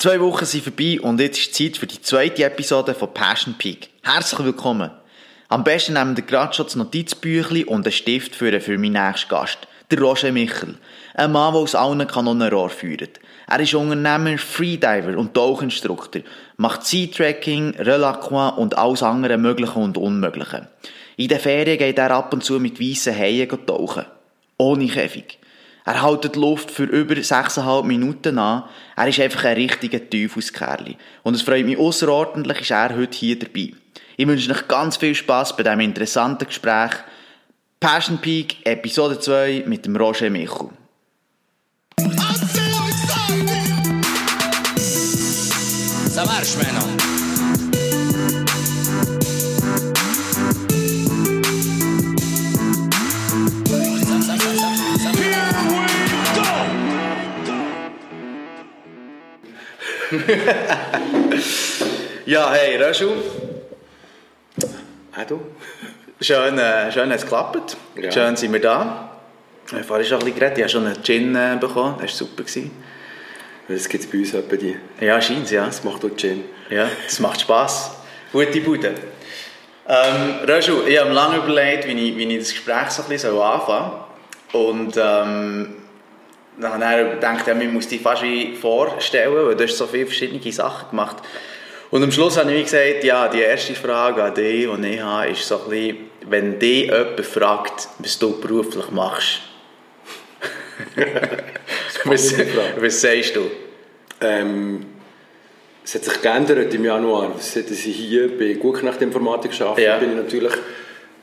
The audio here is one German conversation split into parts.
zwei Wochen sind vorbei und jetzt ist Zeit für die zweite Episode von Passion Peak. Herzlich willkommen. Am besten nehmen wir gerade schon das Notizbüchlein und einen Stift für, für meinen nächsten Gast, der Roger Michel. Ein Mann, der aus allen Kanonenrohr führt. Er ist Unternehmer, Freediver und Tauchinstruktor, macht Sea-Tracking, Relacroix und alles andere Mögliche und Unmögliche. In den Ferien geht er ab und zu mit weißen Haien tauchen. Ohne Käfig. Er hält die Luft für über 6,5 Minuten an. Er ist einfach ein richtiger Teufelskerl. Und es freut mich außerordentlich, ist er heute hier dabei. Ich wünsche euch ganz viel Spass bei diesem interessanten Gespräch. Passion Peak, Episode 2 mit dem Roger Michel. Ça. Ja, hey, Röschel. Auch du? Schön, äh, schön hat es geklappt. Ja. Schön sind wir da. Ich habe vorhin schon ein bisschen geredet. Ich habe schon einen Gin äh, bekommen. Das war super. Gewesen. Das gibt es bei uns etwa die. Ja, scheint ja. Das macht auch Gin. Ja, das macht Spass. Gute Bude. Ähm, Röschel, ich habe lange überlegt, wie ich, wie ich das Gespräch so ein bisschen anfangen soll. Und ähm, dann habe ich gedacht, ja, man muss dich fast wie vorstellen, weil du hast so viele verschiedene Sachen gemacht. Und am Schluss habe ich gesagt, ja, die erste Frage an dich, die ich habe, ist so ein bisschen, wenn dich jemand fragt, was du beruflich machst. was, was sagst du? Ähm, es hat sich geändert im Januar. Seit ich hier bei Gutknecht Informatik arbeite, Ja. bin ich natürlich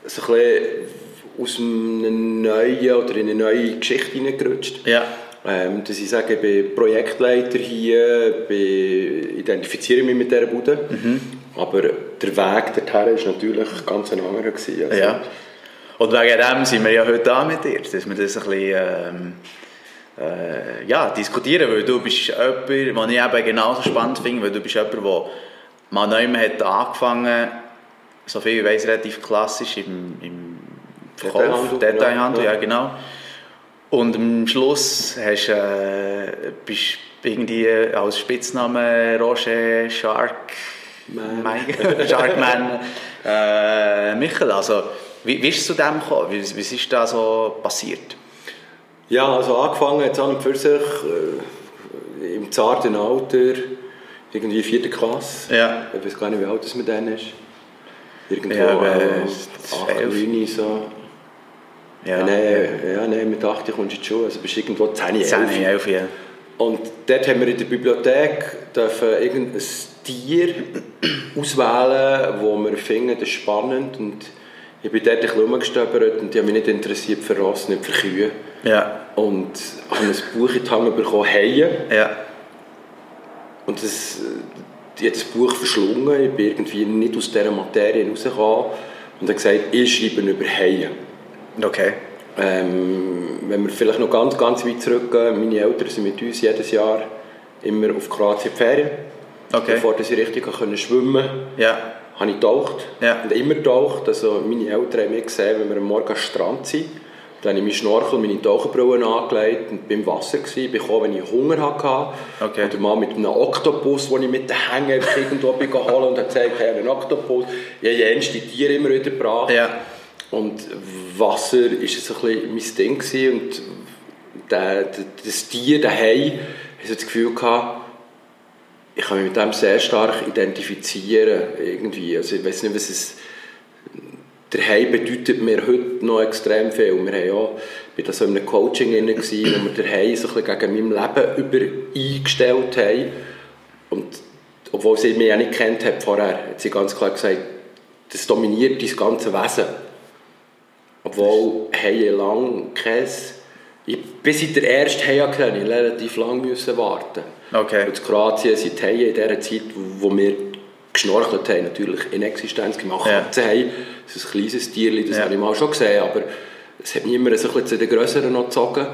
so ein bisschen aus einer neuen oder in eine neue Geschichte hineingerutscht. Ja. Ähm, dass ich sage, ich bin Projektleiter hier, bin, identifiziere mich mit dieser Bude. Mhm. Aber der Weg dorthin war natürlich ganz ein anderer. Gewesen. Also, Ja. Und wegen dem sind wir ja heute da mit dir, dass wir das ein bisschen ähm, äh, ja, diskutieren, weil du bist jemand, den ich eben genauso spannend finde, weil du bist jemand, der mal neu hat angefangen, so viel ich weiss, relativ klassisch im, im Verkauf, Detailhandel, Detailhandel, ja. ja genau. Und am Schluss hast, äh, bist du irgendwie als Spitzname Roger Shark Man. Mike- Sharkman äh, Michel. Also, wie, wie ist es zu dem gekommen? Wie, wie ist da so passiert? Ja, also angefangen es an und für sich äh, im zarten Alter, irgendwie vierte Klasse. Ja. Ich weiß gar nicht, wie alt das mit denen ist. Irgendwo Ja, äh, 8, 9 so. Ja, nein, ja, nein, mit 8 kommst du die Schule, also bist du irgendwo 10, 11. 10, 11, ja. Und dort haben wir in der Bibliothek dürfen irgendein Tier auswählen, wo wir finden, das ist spannend. Und ich bin dort ein bisschen rumgestöbert und die haben mich nicht interessiert für Ross, nicht für Kühe. Ja, Und habe ein Buch in die Hand bekommen, Haie. ja. Und das, ich habe das Buch verschlungen, ich bin irgendwie nicht aus dieser Materie rausgekommen und habe gesagt, ich schreibe über Haie. Okay. Ähm, wenn wir vielleicht noch ganz, ganz weit zurückgehen, meine Eltern sind mit uns jedes Jahr immer auf Kroatien die Ferien. Okay. Bevor ich richtig konnte schwimmen konnte, Ja, habe ich getaucht. Ja. Und immer getaucht. Also meine Eltern haben mich gesehen, wenn wir am Morgen am Strand sind. Dann habe ich meinen Schnorchel, meine Taucherbrille angelegt und beim Wasser gewesen. Bin gekommen, wenn ich Hunger hatte. Okay. Oder mal mit einem Oktopus, den ich mit den Hängen irgendwo geholt und habe gesagt, hey, ein Oktopus. Ich habe jenste Tiere immer wieder gebracht. ja. Und Wasser war so ein bisschen mein Ding. Gewesen. Und der, der, das Tier, Hai, ich das Gefühl gehabt, ich kann mich mit dem sehr stark identifizieren. Irgendwie. Also ich weiß nicht, was es... Der Hai bedeutet mir heute noch extrem viel. Wir haben ja, ich war da so in einem Coaching drin, wo wir Hai so gegen meinem Leben über eingestellt haben. Und obwohl sie mich auch nicht kennt hat vorher, hat sie ganz klar gesagt, das dominiert dein ganze Wesen. Obwohl Haie lang. Ich, bis ich den ersten Hai kenne, ich relativ lange müssen warten. Okay. Und in Kroatien sind Haie in der Zeit, wo wir geschnorchelt haben, natürlich in Existenz gemacht. Ja. Katzenhai, das ist ein kleines Tier, das Ja. habe ich mal schon gesehen, aber es hat mich immer so ein bisschen zu den Grösseren noch gezogen.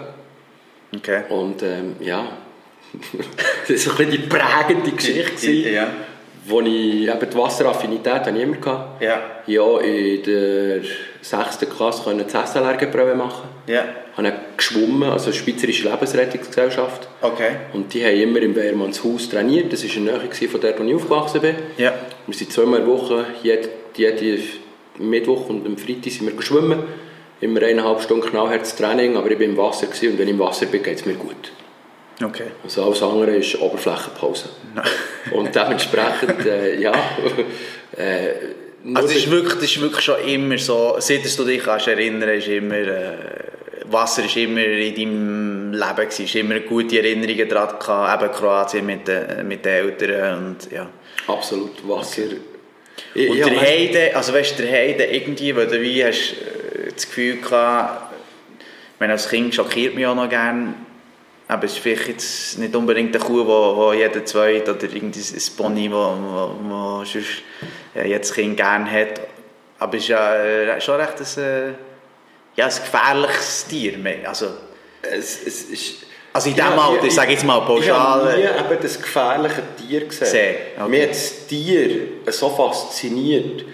Okay. Und ähm, ja, das war ein bisschen die prägende Geschichte. Ja. Wo ich eben die Wasseraffinität habe ich immer gehabt. Ja. Ja, in der 6. Klasse konnte ich das SLR-Probe machen. Ja. habe geschwommen, also die Schweizerische Lebensrettungsgesellschaft. Okay. Und die haben immer im Wehrmannshaus trainiert. Das war in der Nähe von dort, wo ich aufgewachsen bin. Ja. Wir sind zweimal in der Woche, jede, jede Mittwoch und am Freitag sind wir geschwommen. Immer eineinhalb Stunden knallhartes Training, aber ich war im Wasser gewesen, und wenn ich im Wasser bin, geht es mir gut. Okay. Also alles andere ist Oberflächenpause. und dementsprechend, äh, ja... Äh, Also es ist, wirklich, das ist wirklich schon immer so, seit du dich kannst erinnern ist immer, äh, Wasser ist immer in deinem Leben gewesen, ist immer gute Erinnerungen daran gehabt, eben Kroatien mit den, mit den Eltern und ja. Absolut, Wasser... Ich, Und ich der Heide, also weißt du, der Heide irgendwie, weil du wie hast äh, das Gefühl gehabt, ich meine, als Kind schockiert mich auch noch gerne, aber es ist vielleicht jetzt nicht unbedingt eine Kuh, wo, wo jeder zweite oder irgendwie ein Pony, wo, wo, wo sonst, äh, jedes Kind gerne hat, aber es ist ja äh, schon recht ein, äh, ja, ein gefährliches Tier, also, Es, es ist, Also in dem Ja, Alter, ich sage jetzt mal pauschal, Ich habe nie äh, eben das gefährliche Tier gesehen. Gesehen, okay. Mir hat das Tier so fasziniert,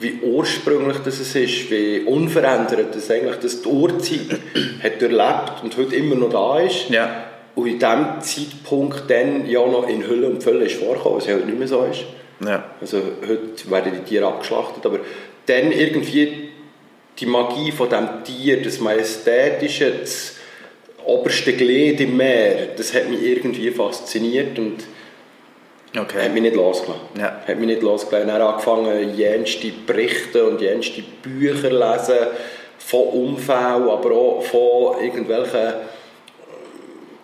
wie ursprünglich das es ist, wie unverändert das eigentlich das die Urzeit hat durchlebt und heute immer noch da ist. ja, Und in diesem Zeitpunkt dann ja noch in Hülle und Fülle ist vorgekommen, was heute nicht mehr so ist. ja, Also heute werden die Tiere abgeschlachtet, aber dann irgendwie die Magie von dem Tier, das Majestätische, das oberste Glied im Meer, das hat mich irgendwie fasziniert und hat okay, mich nicht losgelassen. Ja. Hat mich nicht losgelassen. Dann angefangen, jenste Berichte und jenste Bücher lesen von Unfällen, aber auch von irgendwelchen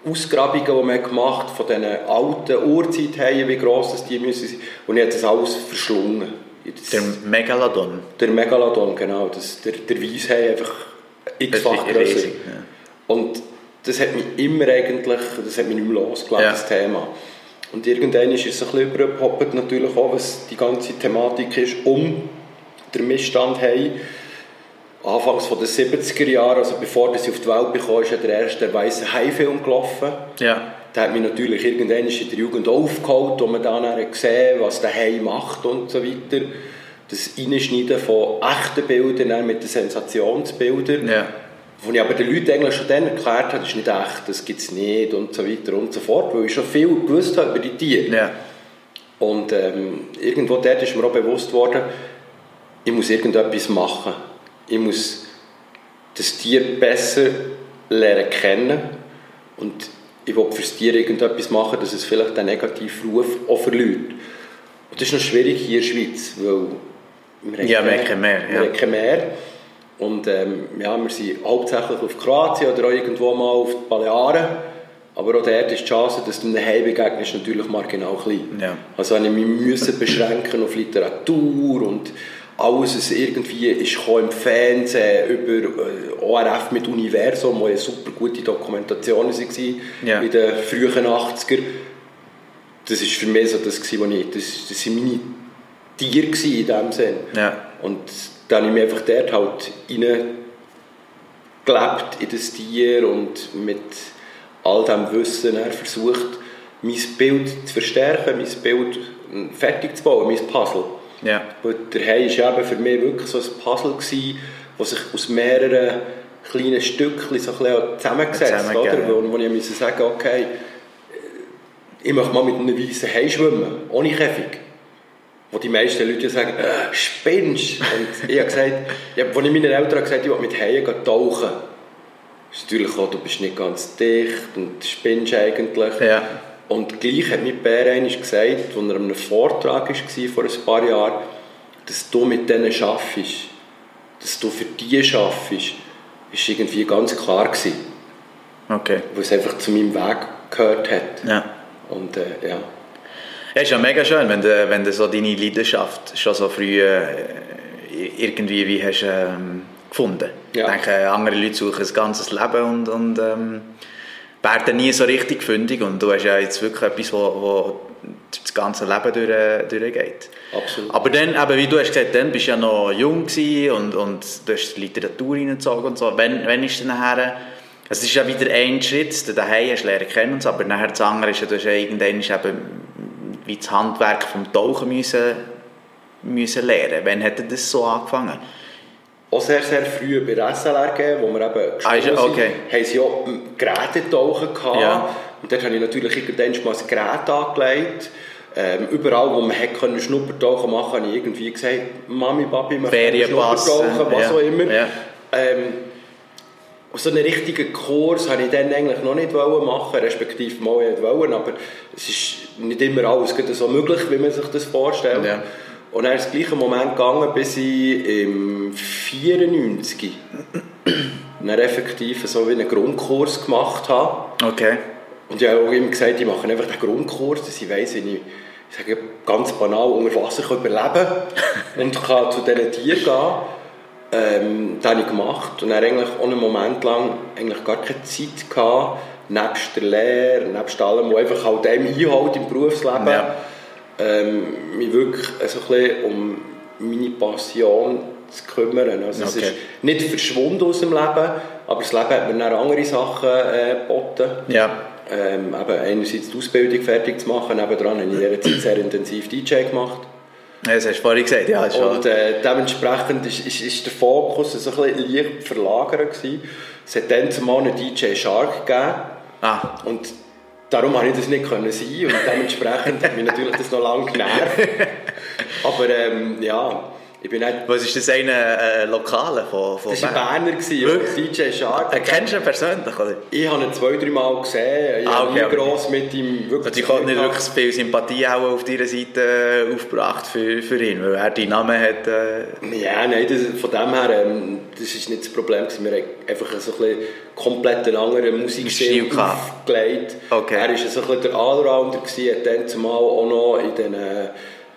Ausgrabungen, die man gemacht hat, von diesen alten Urzeithaien, wie gross das die müssen sein. Und ich habe das alles verschlungen. Das, der Megalodon. der Megalodon, genau. Das, der, der Weisshai einfach x-fach grösser. ja. Und das hat mich immer eigentlich, das hat mich nicht mehr losgelassen, Ja. das Thema. Und irgendwann ist es ein bisschen übergehoppt natürlich auch, was die ganze Thematik ist, um den Missstand haben. Anfangs von den 70er Jahren, also bevor sie auf die Welt bekam, ist ja der erste weiße Hai-Film gelaufen. Ja, Der hat mich natürlich irgendwann in der Jugend aufgeholt, wo man dann gesehen was der Hai macht und so weiter. Das Einschneiden von echten Bildern mit den Sensationsbildern. ja, Wo ich aber den Leuten eigentlich schon dann erklärt habe, das ist nicht echt, das gibt es nicht und so weiter und so fort, weil ich schon viel gewusst habe über die Tiere. ja, Und ähm, irgendwo dort ist mir auch bewusst worden, ich muss irgendetwas machen. Ich muss das Tier besser lernen kennen und ich will für das Tier irgendetwas machen, dass es vielleicht den negativen Ruf auch verliert. Und das ist noch schwierig hier in der Schweiz, weil wir haben Ja, wir keine- haben kein Meer, Wir ja. haben kein Meer. Und ähm, ja, wir sind hauptsächlich auf Kroatien oder auch irgendwo mal auf die Balearen. Aber auch dort ist die Chance, dass du einem Heim begegnest, natürlich marginal klein. Ja. Also habe ich mich müssen beschränken auf Literatur und alles, was irgendwie ist im Fernsehen über äh, ORF mit Universum, wo ja super gute Dokumentationen waren Ja. in den frühen 80er. Das war für mich so das, was ich, das, das waren meine Tiere in dem Sinn. ja, Und dann habe ich mich einfach dort halt reingelebt in das Tier und mit all dem Wissen versucht, mein Bild zu verstärken, mein Bild äh, fertig zu bauen, mein Puzzle. ja, Weil der Hai war eben für mich wirklich so ein Puzzle, gewesen, das sich aus mehreren kleinen Stückchen so ein zusammengesetzt hat. Oder? Wo, wo ich musste sagen okay, äh, ich möchte mal mit einem weißen Hai schwimmen, ohne Käfig. Wo die meisten Leute sagen, äh, spinnst Und ich habe gesagt, ja, als ich meinen Eltern gesagt habe, ich will mit Haien tauchen, ist natürlich auch, du bist nicht ganz dicht und spinnst eigentlich. Ja. Und gleich hat mir Bär einmal gesagt, als er an einem Vortrag war vor ein paar Jahren, dass du mit denen arbeitest, dass du für die arbeitest, ist irgendwie ganz klar gewesen, okay, weil es einfach zu meinem Weg gehört hat. ja. Und äh, ja, Ja, ist ja mega schön, wenn du, wenn du so deine Leidenschaft schon so früh äh, irgendwie wie hast, ähm, gefunden Ja. Ich denke, andere Leute suchen ein ganzes Leben und, und ähm, werden nie so richtig fündig und du hast ja jetzt wirklich etwas, wo, wo das ganze Leben durch, durchgeht. absolut. Aber dann, eben, wie du hast gesagt, dann bist du ja noch jung und, und du hast die Literatur reingezogen und so. Wenn, wenn ist dann nachher, es ist ja wieder ein Schritt, den daheim hast du lernen kennen und so, aber nachher das andere ist ja, du hast ja irgendwann eben wie das Handwerk vom Tauchen müssen, müssen lernen. Wann hat er das so angefangen? Auch sehr, sehr früh bei der SLR wo wir eben Ah, gesprungen okay. sind, haben sie auch Gerätetauchen gehabt. Ja. Und dort habe ich natürlich irgendwann mal das Gerät angelegt. Ähm, überall, wo man hätte können Schnuppertauchen machen konnte, habe ich irgendwie gesagt, Mami, Papi, wir können Schnuppertauchen, was ja. auch immer. Ja. Ähm, so einen richtigen Kurs habe ich dann eigentlich noch nicht machen, respektive mal nicht wollen, aber es ist nicht immer alles so möglich, wie man sich das vorstellt. Ja. Und dann ist es gleichen Moment gegangen, bis ich im 94 dann effektiv so wie einen Grundkurs gemacht habe. Okay. Und ich habe auch immer gesagt, ich mache einfach den Grundkurs, dass ich weiss, wie ich, ich sage ganz banal, unter Wasser kann überleben und kann zu diesen Tieren gehen. Ähm, das habe ich gemacht und dann eigentlich auch einen Moment lang eigentlich gar keine Zeit gehabt, nebst der Lehre, nebst allem, was einfach halt einem einholt im Berufsleben, Ja. ähm, mich wirklich so ein bisschen um meine Passion zu kümmern. Also es Okay. ist nicht verschwunden aus dem Leben, aber das Leben hat mir dann andere Sachen äh, geboten. Ja. Ähm, einerseits die Ausbildung fertig zu machen, nebenan habe ich in dieser Zeit sehr intensiv DJ gemacht. Das hast du vorhin gesagt, ja. Und äh, dementsprechend ist, ist, ist der Fokus so ein bisschen leicht verlagert gewesen. Es hat dann zumal einen DJ Shark gegeben ah, und darum konnte ich das nicht können sein und dementsprechend hat mich natürlich das noch lange genervt. Aber ähm, ja, ich bin nicht... was ist das eine äh, Lokale von, von Das war ein Berner, gewesen? DJ Shark. Äh, Kennst du ihn persönlich? Oder? Ich habe ihn zwei, drei Mal gesehen. Ich Ah, habe okay, nie aber- gross mit ihm wirklich Also ich habe nicht wirklich viel Sympathie auch auf deiner Seite äh, aufgebracht für, für ihn, weil er deinen Namen hat. Äh, Ja, nein, das, von dem her, ähm, das ist nicht das Problem. Wir haben einfach so ein bisschen komplett einen anderen Musikstil aufgelegt. Okay. Er war so ein bisschen der Allrounder, gewesen, hat dann zumal auch noch in den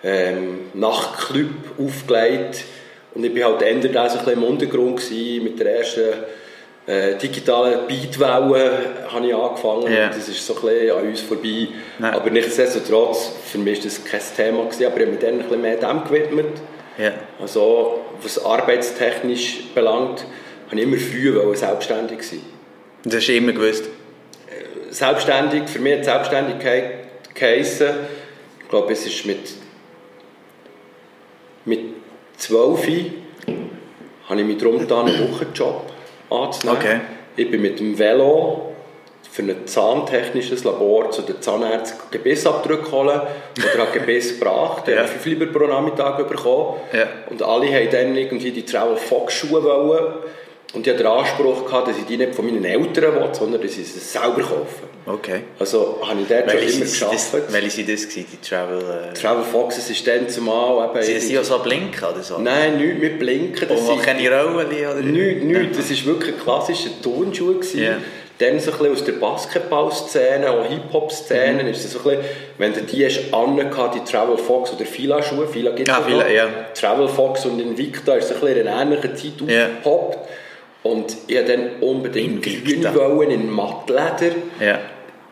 ähm, Nachtclub aufgelegt. Und ich war halt so ein bisschen im Untergrund gewesen, mit der ersten äh, digitalen Beatwelle habe ich angefangen. Und Das ist so ein bisschen an uns vorbei. Nein. Aber nichtsdestotrotz, für mich war das kein Thema. Gewesen, aber ich habe mich dann ein bisschen mehr dem gewidmet. ja. Also, was arbeitstechnisch belangt, habe ich immer früh wollen selbstständig sein. Das hast du immer gewusst. Selbstständig, für mich hat Selbstständigkeit geheissen, ich glaube, es ist mit, mit 12 habe ich mich darum getan, einen Wochenjob anzunehmen. Okay. Ich bin mit dem Velo für ein zahntechnisches Labor zu den Zahnärzten Gebissabdrücke holen oder habe Gebiss gebracht. Ja. haben fünf Lieber pro Nachmittag bekommen. Ja. Und alle haben dann irgendwie die Travel Fox Schuhe wollen. Und ich hatte den Anspruch, gehabt, dass ich die nicht von meinen Eltern will, sondern dass ich sie selber kaufe. Okay. Also habe ich dort schon Welche immer sind geschafft. welche sind das die Travel... Äh, Travel Foxes ist dann zumal eben... sind sie auch so blinken oder so? Nein, nichts mit Blinken. Das Und auch sind- keine Rollen oder? Nichts, nichts. Das war wirklich ein klassischer Turnschuh. Ja. Dann so ein bisschen aus der Basketball-Szene, auch Hip-Hop-Szene, Mhm. ist das so ein bisschen, wenn du die hast angehabt, die Travel Fox oder Fila-Schuhe, Fila gibt es Ah, Fila, ja. Travel Fox und Invicta ist so ein bisschen in einer ähnlichen Zeit Ja. aufgepoppt. Und ich wollte dann unbedingt grün wollen, in Mattleder. Ja.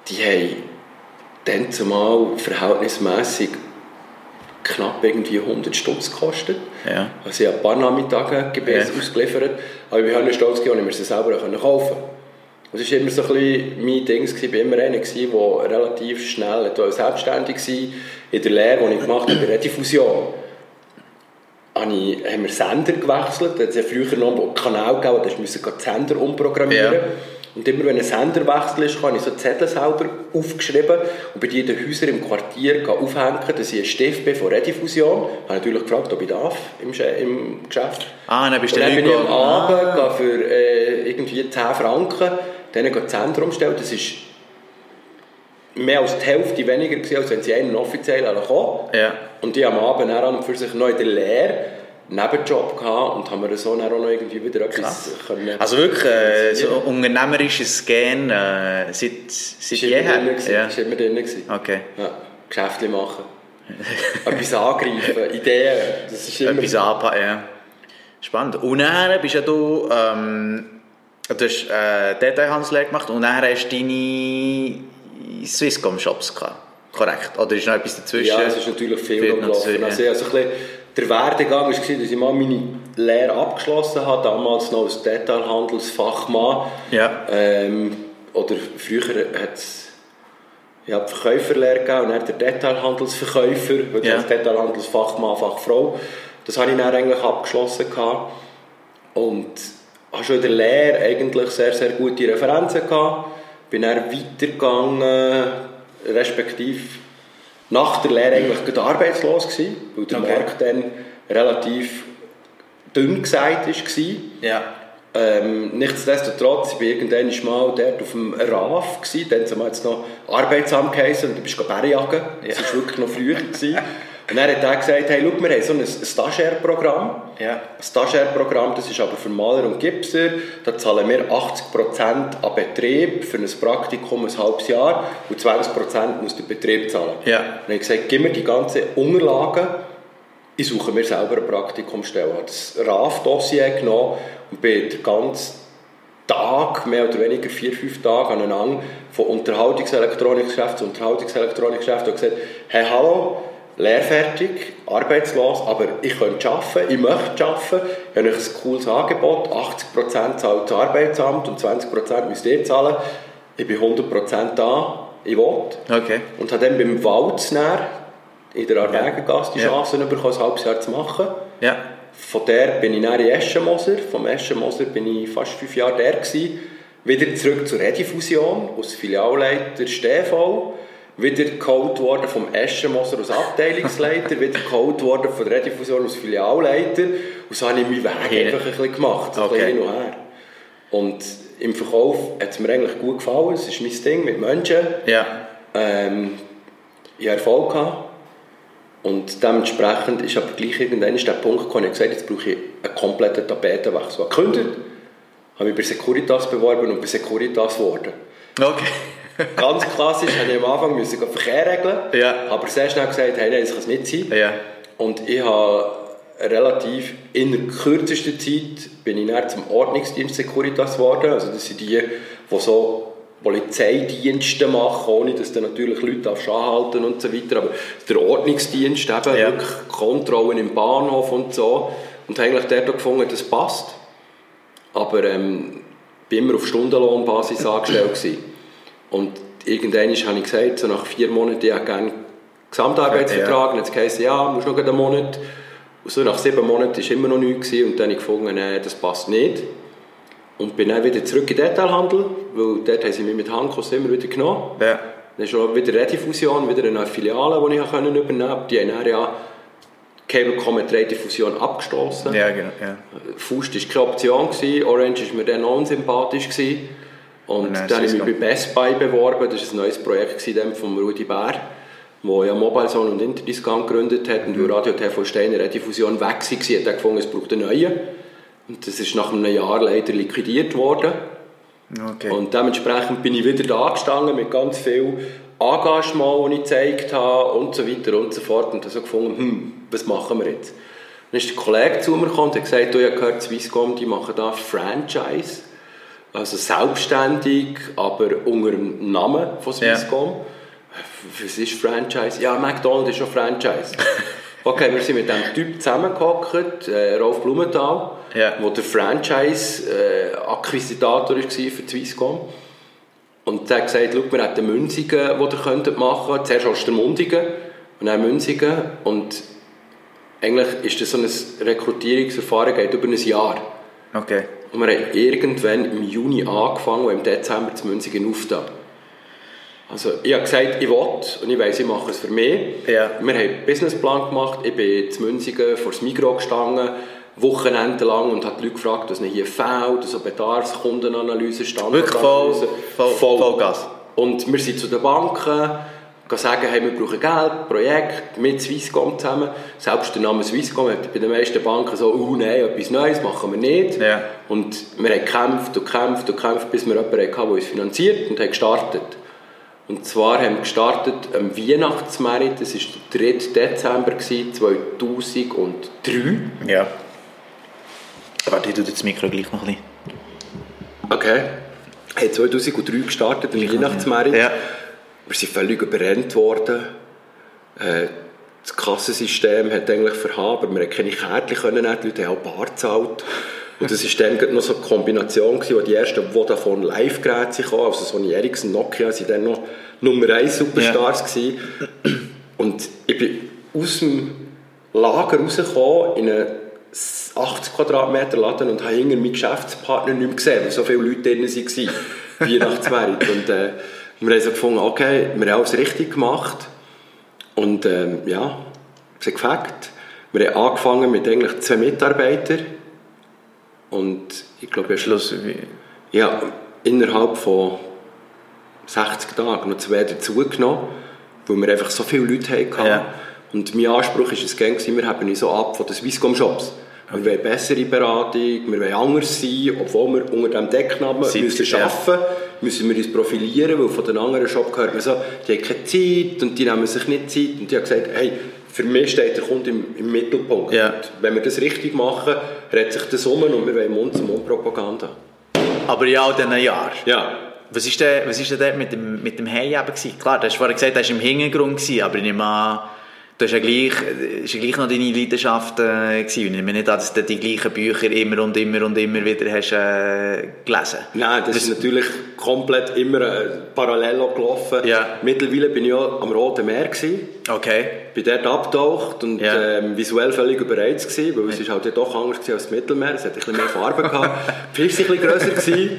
Die haben dann zumal verhältnismäßig knapp irgendwie 100 Stutz gekostet. Ja. Also ich habe ein paar Nachmittage Gebäß Ja. ausgeliefert, aber ich bin stolz, gewesen, dass ich mir sie selber kaufen konnte. Und das war immer so ein bisschen mein Ding, ich war immer einer, der relativ schnell selbstständig war. In der Lehre, die ich gemacht habe, bei der Diffusion, habe ich, haben wir Sender gewechselt. Es hat ja früher noch einen Kanal gegeben, da musste man die Sender umprogrammieren. Ja. Und immer wenn ein Senderwechsel ist, habe ich so Zettel selber aufgeschrieben und bei den Häusern im Quartier aufhängen, dass ich ein Stift bin von Rediffusion. Ich habe natürlich gefragt, ob ich darf im, im Geschäft. Ah, dann bist Und du dann bin ich am Ah. Abend gehe für äh, irgendwie 10 Franken denen die Sender umstellen. Das ist mehr als die Hälfte weniger, gewesen, als wenn sie einen offiziell kommen. Ja. Und habe am Abend dann für sich noch in der Lehre einen Nebenjob gehabt und haben mir so dann auch noch irgendwie wieder etwas können. Also wirklich, äh, so unternehmerisches Gen äh, seit, seit jeher. Ja. Ist immer drin gewesen. Okay. Ja, Geschäfte machen. etwas angreifen, Ideen. Das ist immer... Etwas anpassen, ja. Spannend. Und dann bist ja du, ähm, du hast äh, Detailhandelslehre gemacht und dann hast du deine Swisscom-Shops gehabt. Korrekt? Oder ist noch etwas dazwischen? Ja, es ist natürlich viel dazwischen, Also, also ein bisschen, der Werdegang war, dass ich mal meine Lehre abgeschlossen habe, damals noch als Detailhandelsfachmann. Ja. Ähm, oder früher hat es Ich habe Verkäuferlehre gegeben und dann der Detailhandelsverkäufer, Ja. ja. Detailhandelsfachmann, Fachfrau. Das habe ich dann eigentlich abgeschlossen gehabt. Und habe schon in der Lehre eigentlich sehr, sehr gute Referenzen gehabt. Bin dann weitergegangen, respektive nach der Lehre eigentlich gerade arbeitslos gewesen, weil der Okay. Markt dann relativ dünn gesagt war. Ja. Ähm, nichtsdestotrotz, ich war irgendwann mal dort auf dem RAF, gewesen, dann haben wir jetzt noch arbeitsam geheißen und du bist Bergjagen, das war wirklich noch früher. Gewesen. Und dann hat er gesagt, hey, schau, wir haben so ein Stagiaire-Programm. Ja. Ein Stagiaire-Programm, das ist aber für Maler und Gipser, da zahlen wir 80% an Betrieb für ein Praktikum ein halbes Jahr und 20% muss der Betrieb zahlen. Ja. Und ich gesagt, gib mir die ganzen Unterlagen, ich suche mir selber eine Praktikumsstelle. Ich habe das RAF-Dossier genommen und bin den ganzen Tag, mehr oder weniger vier, fünf Tage aneinander, von Unterhaltungselektronikgeschäft zu Unterhaltungselektronikgeschäft und gesagt, hey, hallo, lehrfertig, arbeitslos, aber ich könnte arbeiten, ich möchte arbeiten, ich habe ein cooles Angebot, 80% zahlt das Arbeitsamt und 20% müsst ihr zahlen, ich bin 100% da, ich will. Okay. Und habe dann beim Waldsnär in der Arwegengasse die Ja. Chance bekommen, ein halbes Jahr zu machen. Ja. Von der bin ich dann in Eschenmoser. Vom Eschenmoser bin ich fast fünf Jahre der gewesen. Wieder zurück zur Redifusion, als Filialleiter STV. Wieder geholt worden vom Eschenmoser als Abteilungsleiter. wieder geholt worden von der Redifusion als Filialleiter. Und so habe ich meinen Weg Ja. einfach ein bisschen gemacht. So ein Okay. bisschen hin und her. Und im Verkauf hat es mir eigentlich gut gefallen. Es ist mein Ding mit Menschen. Ja. Ähm, ich hatte Erfolg gehabt. Und dementsprechend ist aber gleich irgendwann ist der Punkt gekommen, ich gesagt, jetzt brauche ich einen kompletten Tapetenwechsel. Ich habe gekündigt, habe mich bei Securitas beworben und bei Securitas geworden. Okay. Ganz klassisch, habe ich am Anfang müssen den Verkehr regeln, Ja. aber sehr schnell gesagt, hey, nein, das kann es nicht sein. Ja. Und ich habe relativ in der kürzesten Zeit bin ich dann zum Ordnungsdienst Securitas geworden. Also das sind die, die so Polizeidienste machen, ohne dass dann natürlich Leute anhalten und so weiter. Aber der Ordnungsdienst, eben Ja. wirklich Kontrollen im Bahnhof und so. Und habe eigentlich dort gefunden, das passt. Aber ähm, bin immer auf Stundenlohnbasis angestellt gewesen. Und irgendwann habe ich gesagt, so nach vier Monaten, ich hätte gerne Gesamtarbeitsvertrag. Und jetzt heisst ja, musst noch einen Monat. Und so nach sieben Monaten war immer noch nichts. gewesen. Und dann habe ich gefunden, nee, das passt nicht. Und bin dann wieder zurück in den Detailhandel, weil dort haben sie mich mit Handkurs immer wieder genommen. Ja. Dann noch wieder Redifusion, wieder eine Filiale, die ich übernehmen konnte. Die haben dann ja Cablecom hat die Redifusion abgestoßen. Ja, genau. Ja. Faust war keine Option, gewesen. Orange war mir dann unsympathisch. Gewesen. Und Und dann habe ich mich bei Best Buy beworben. Das war ein neues Projekt von Rudi Bär, der ja Mobile Zone und Interdiscount gegründet hat. Und weil Radio TV Steiner Redifusion weg war, hat er gefunden, es braucht einen neuen. Und das ist nach einem Jahr leider liquidiert worden. Okay. Und dementsprechend bin ich wieder da gestanden mit ganz viel Engagement, das ich gezeigt habe und so weiter und so fort. Und habe so gefunden, hm, was machen wir jetzt? Dann ist der Kollege zu mir gekommen und hat gesagt, du, ich habe gehört, Swisscom, die machen da Franchise. Also selbstständig, aber unter dem Namen von Swisscom. Was ist Franchise? Ja, McDonald's ist schon Franchise. Okay, wir sind mit diesem Typ zusammengehockt, äh, Rolf Blumenthal, Ja. wo der Franchise-Akquisitator war für Swisscom. Und der hat gesagt, schau, wir hätten Münzigen, die ihr könntet machen könntet. Zuerst Ostermundigen und dann Münzigen. Und eigentlich ist das so ein Rekrutierungsverfahren, geht über ein Jahr. Okay. Und wir haben irgendwann im Juni angefangen und im Dezember zu Münzigen aufgetan. Also ich habe gesagt, ich will und ich weiss, ich mache es für mich. Ja. Wir haben einen Businessplan gemacht. Ich bin zu Münzigen vor das Mikro gestanden, wochenendelang und habe die Leute gefragt, was ihnen hier fehlt, also Bedarfskundenanalyse, Wirklich voll, Standortanalyse. voll, Vollgas. Und wir sind zu den Banken, gehen sagen, hey, wir brauchen Geld, Projekt mit Swisscom zusammen. Selbst der Name Swisscom hat bei den meisten Banken so, oh nein, etwas Neues machen wir nicht. Ja. Und wir haben gekämpft und gekämpft und gekämpft, bis wir jemanden hatten, der uns finanziert und haben gestartet. Und zwar haben wir gestartet am Weihnachtsmerit, das war der 3. Dezember 2003. Ja. Warte, ich tue das Mikro gleich noch ein bisschen. Okay. Haben 2003 gestartet, am Weihnachtsmerit. Ja. Wir sind völlig überrennt worden. Äh, Das Kassensystem hat eigentlich verhaben, aber wir haben keine Kärtchen können die Leute haben auch bar gezahlt. Und das war dann noch so eine Kombination, gewesen, wo die ersten Vodafone Live-Geräte kamen, also Sony Ericsson, Nokia, sind dann noch Nummer 1 Superstars gewesen. Und ich bin aus dem Lager rausgekommen in einen 80 Quadratmeter Laden und habe hinter meinen Geschäftspartner nicht mehr gesehen, weil so viele Leute drin waren. Weihnachtsmerit. Und äh, wir haben so gefunden, okay, wir haben alles richtig gemacht. Und ähm, ja, es hat gefällt. Wir haben angefangen mit eigentlich zwei Mitarbeitern. Und ich glaube, ich Schluss. wie- ja, innerhalb von 60 Tagen noch zwei dazugenommen, weil wir einfach so viele Leute hatten. Ja. Und mein Anspruch war es, gewesen, wir haben uns so ab von den Swisscom-Shops. Wir wollen bessere Beratung, wir wollen anders sein, obwohl wir unter diesem Decknamen Sind- müssen ja. arbeiten müssen wir uns profilieren, weil von den anderen Shops hört man so, die haben keine Zeit und die nehmen sich nicht Zeit. Und die haben gesagt, hey, für mich steht der Kunde im, im Mittelpunkt. Ja. Wenn wir das richtig machen, redet sich das um und wir wollen Mund-zu-Mund-Propaganda. Aber in all diesen Jahren. Ja, Was ist denn, was ist denn dort mit dem, mit dem Hey eben gewesen? Klar, du hast vorhin gesagt, das war im Hintergrund, gewesen, aber ich nehme an, du hast ja gleich, ist ja gleich noch deine Leidenschaft äh, gewesen. Ich nehme nicht dass du die gleichen Bücher immer und immer und immer wieder hast äh, gelesen. Nein, das ist natürlich komplett immer äh, parallel gelaufen. Ja. Mittlerweile bin ich ja am Roten Meer gewesen, Okay. bin dort abgetaucht und Ja. ähm, visuell völlig überreizt gewesen, weil es ist halt ja doch anders gewesen als das Mittelmeer. Es hat ein bisschen mehr Farbe gehabt. Die Fische ein bisschen grösser gewesen.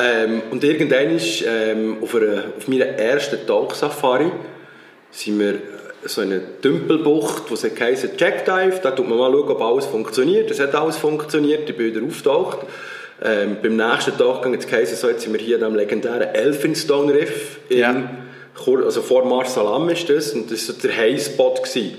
Ähm, und irgendwann ist ähm, auf, einer, auf meiner ersten Tauchsafari sind wir so in einer Dümpelbucht, wo es heisst Check Dive, da tut man mal schauen, ob alles funktioniert. Es hat alles funktioniert, bin wieder auftaucht. Ähm, beim nächsten Tag hat es geheißen, so, jetzt sind wir hier dem legendären Elphinstone Riff, in, Ja. Also vor Marsalam ist das, und das war so der Hai-Spot. gewesen.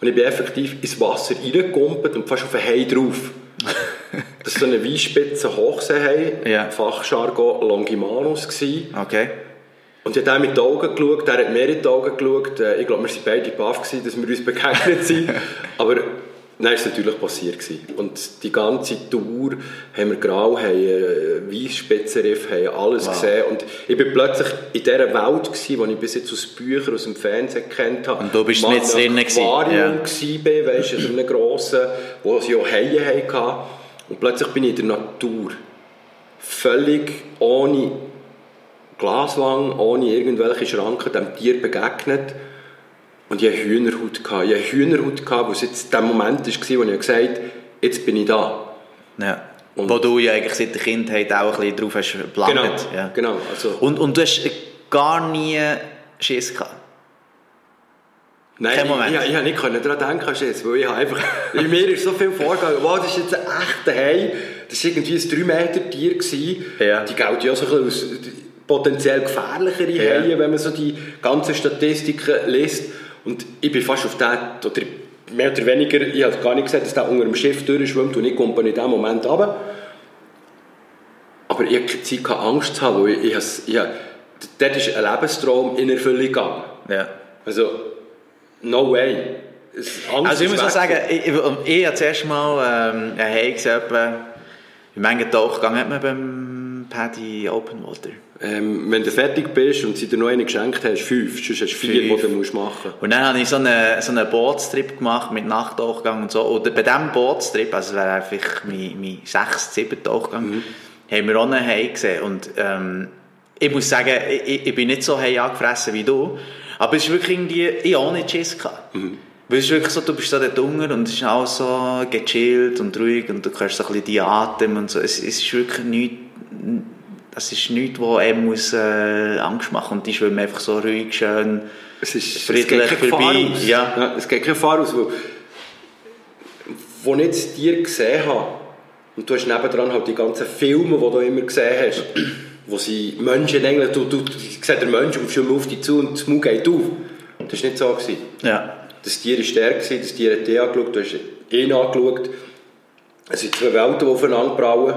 Und ich bin effektiv ins Wasser reingekumpelt und fast auf den Hai drauf. das war so eine Weinspitze Hochseehai, Ja. Fachjargon Longimanus. Gewesen. Okay. Und ich habe ihm in die Augen geschaut, er hat mir in die Augen geschaut. Äh, Ich glaube, wir waren beide baff, dass wir uns begegnet sind. Aber dann ist es natürlich passiert. Gewesen. Und die ganze Tour haben wir grau, haben äh, Weisspitzenriff, haben alles Wow. gesehen. Und ich bin plötzlich in dieser Welt, gewesen, die ich bis jetzt aus Büchern, aus dem Fernsehen kennt habe. Und du bist Mal nicht in drinnen einem gewesen, Aquarium ja. gewesen du, in einem grossen, wo sie auch Haie hatten. Und plötzlich bin ich in der Natur. Völlig ohne Glaswang, ohne irgendwelche Schranken, dem Tier begegnet. Und ich hatte Hühnerhaut. gehabt. Ich hatte Hühnerhaut, gehabt, wo es jetzt der Moment war, wo ich gesagt habe, jetzt bin ich da. Ja. Und- Wo du ja eigentlich seit der Kindheit auch ein bisschen drauf hast geplant. Genau, Ja. genau. Also, Und, und du hast gar nie Schiss gehabt? Nein, Kein ich, Moment. ich, ich habe nicht können daran denken, Schiss, weil ich einfach, in mir ist so viel vorgegangen, wow, das ist jetzt ein echter Hai, das war irgendwie ein 3 Meter Tier, gewesen. Ja. die gelten ja so ein bisschen als potenziell gefährlichere Ja. Haie, wenn man so die ganzen Statistiken liest und ich bin fast auf den, oder mehr oder weniger, ich habe gar nicht gesagt, dass der unter dem Schiff durchschwimmt und ich komme in dem Moment runter. Aber ich hatte keine Zeit, keine Angst zu haben, weil ich, ich, ich, dort ist ein Lebenstraum in Erfüllung gegangen. Ja. Also, no way. Angst Also ich muss auch sagen, ich, ich, ich habe zuerst mal ähm, ein Hai gesehen, etwa, wie manchen Tauchgang hat man beim Paddy Open Water? Ähm, wenn du fertig bist und sie dir noch einen geschenkt hast, fünf, sonst hast du vier, Fünf. die du musst machen musst. Und dann habe ich so einen, so einen Bootstrip gemacht mit Nachttauchgang und so. Und bei diesem Bootstrip, also es wäre einfach mein, mein sechs, sieben Tauchgang, haben wir auch einen Hai gesehen. Und ähm, ich muss sagen, ich, ich- bin nicht so Hai angefressen wie du, aber es ist wirklich irgendwie, ich habe auch nicht Schiss gehabt. Weil es ist wirklich so, du bist da dort unten und es ist alles so gechillt und ruhig und du hörst so ein bisschen die Atem und so. Es, es ist wirklich nichts, das ist nichts, was einem muss, äh, Angst machen und die schwimmen einfach so ruhig, schön, Es ist friedlich es geht vorbei. Aus. Ja. es geht keine Gefahr aus, weil wo ich jetzt dir gesehen habe, und du hast nebendran halt die ganzen Filme, die du immer gesehen hast, wo sie Menschen eigentlich, du, du, du siehst den Menschen und schwimmen auf dich zu und das Maul geht auf. Das war nicht so. Gewesen. Ja. Das Tier war der, gewesen, das Tier hat dich angeschaut, du hast ihn angeschaut. Es sind zwei Welten, die aufeinander brauen.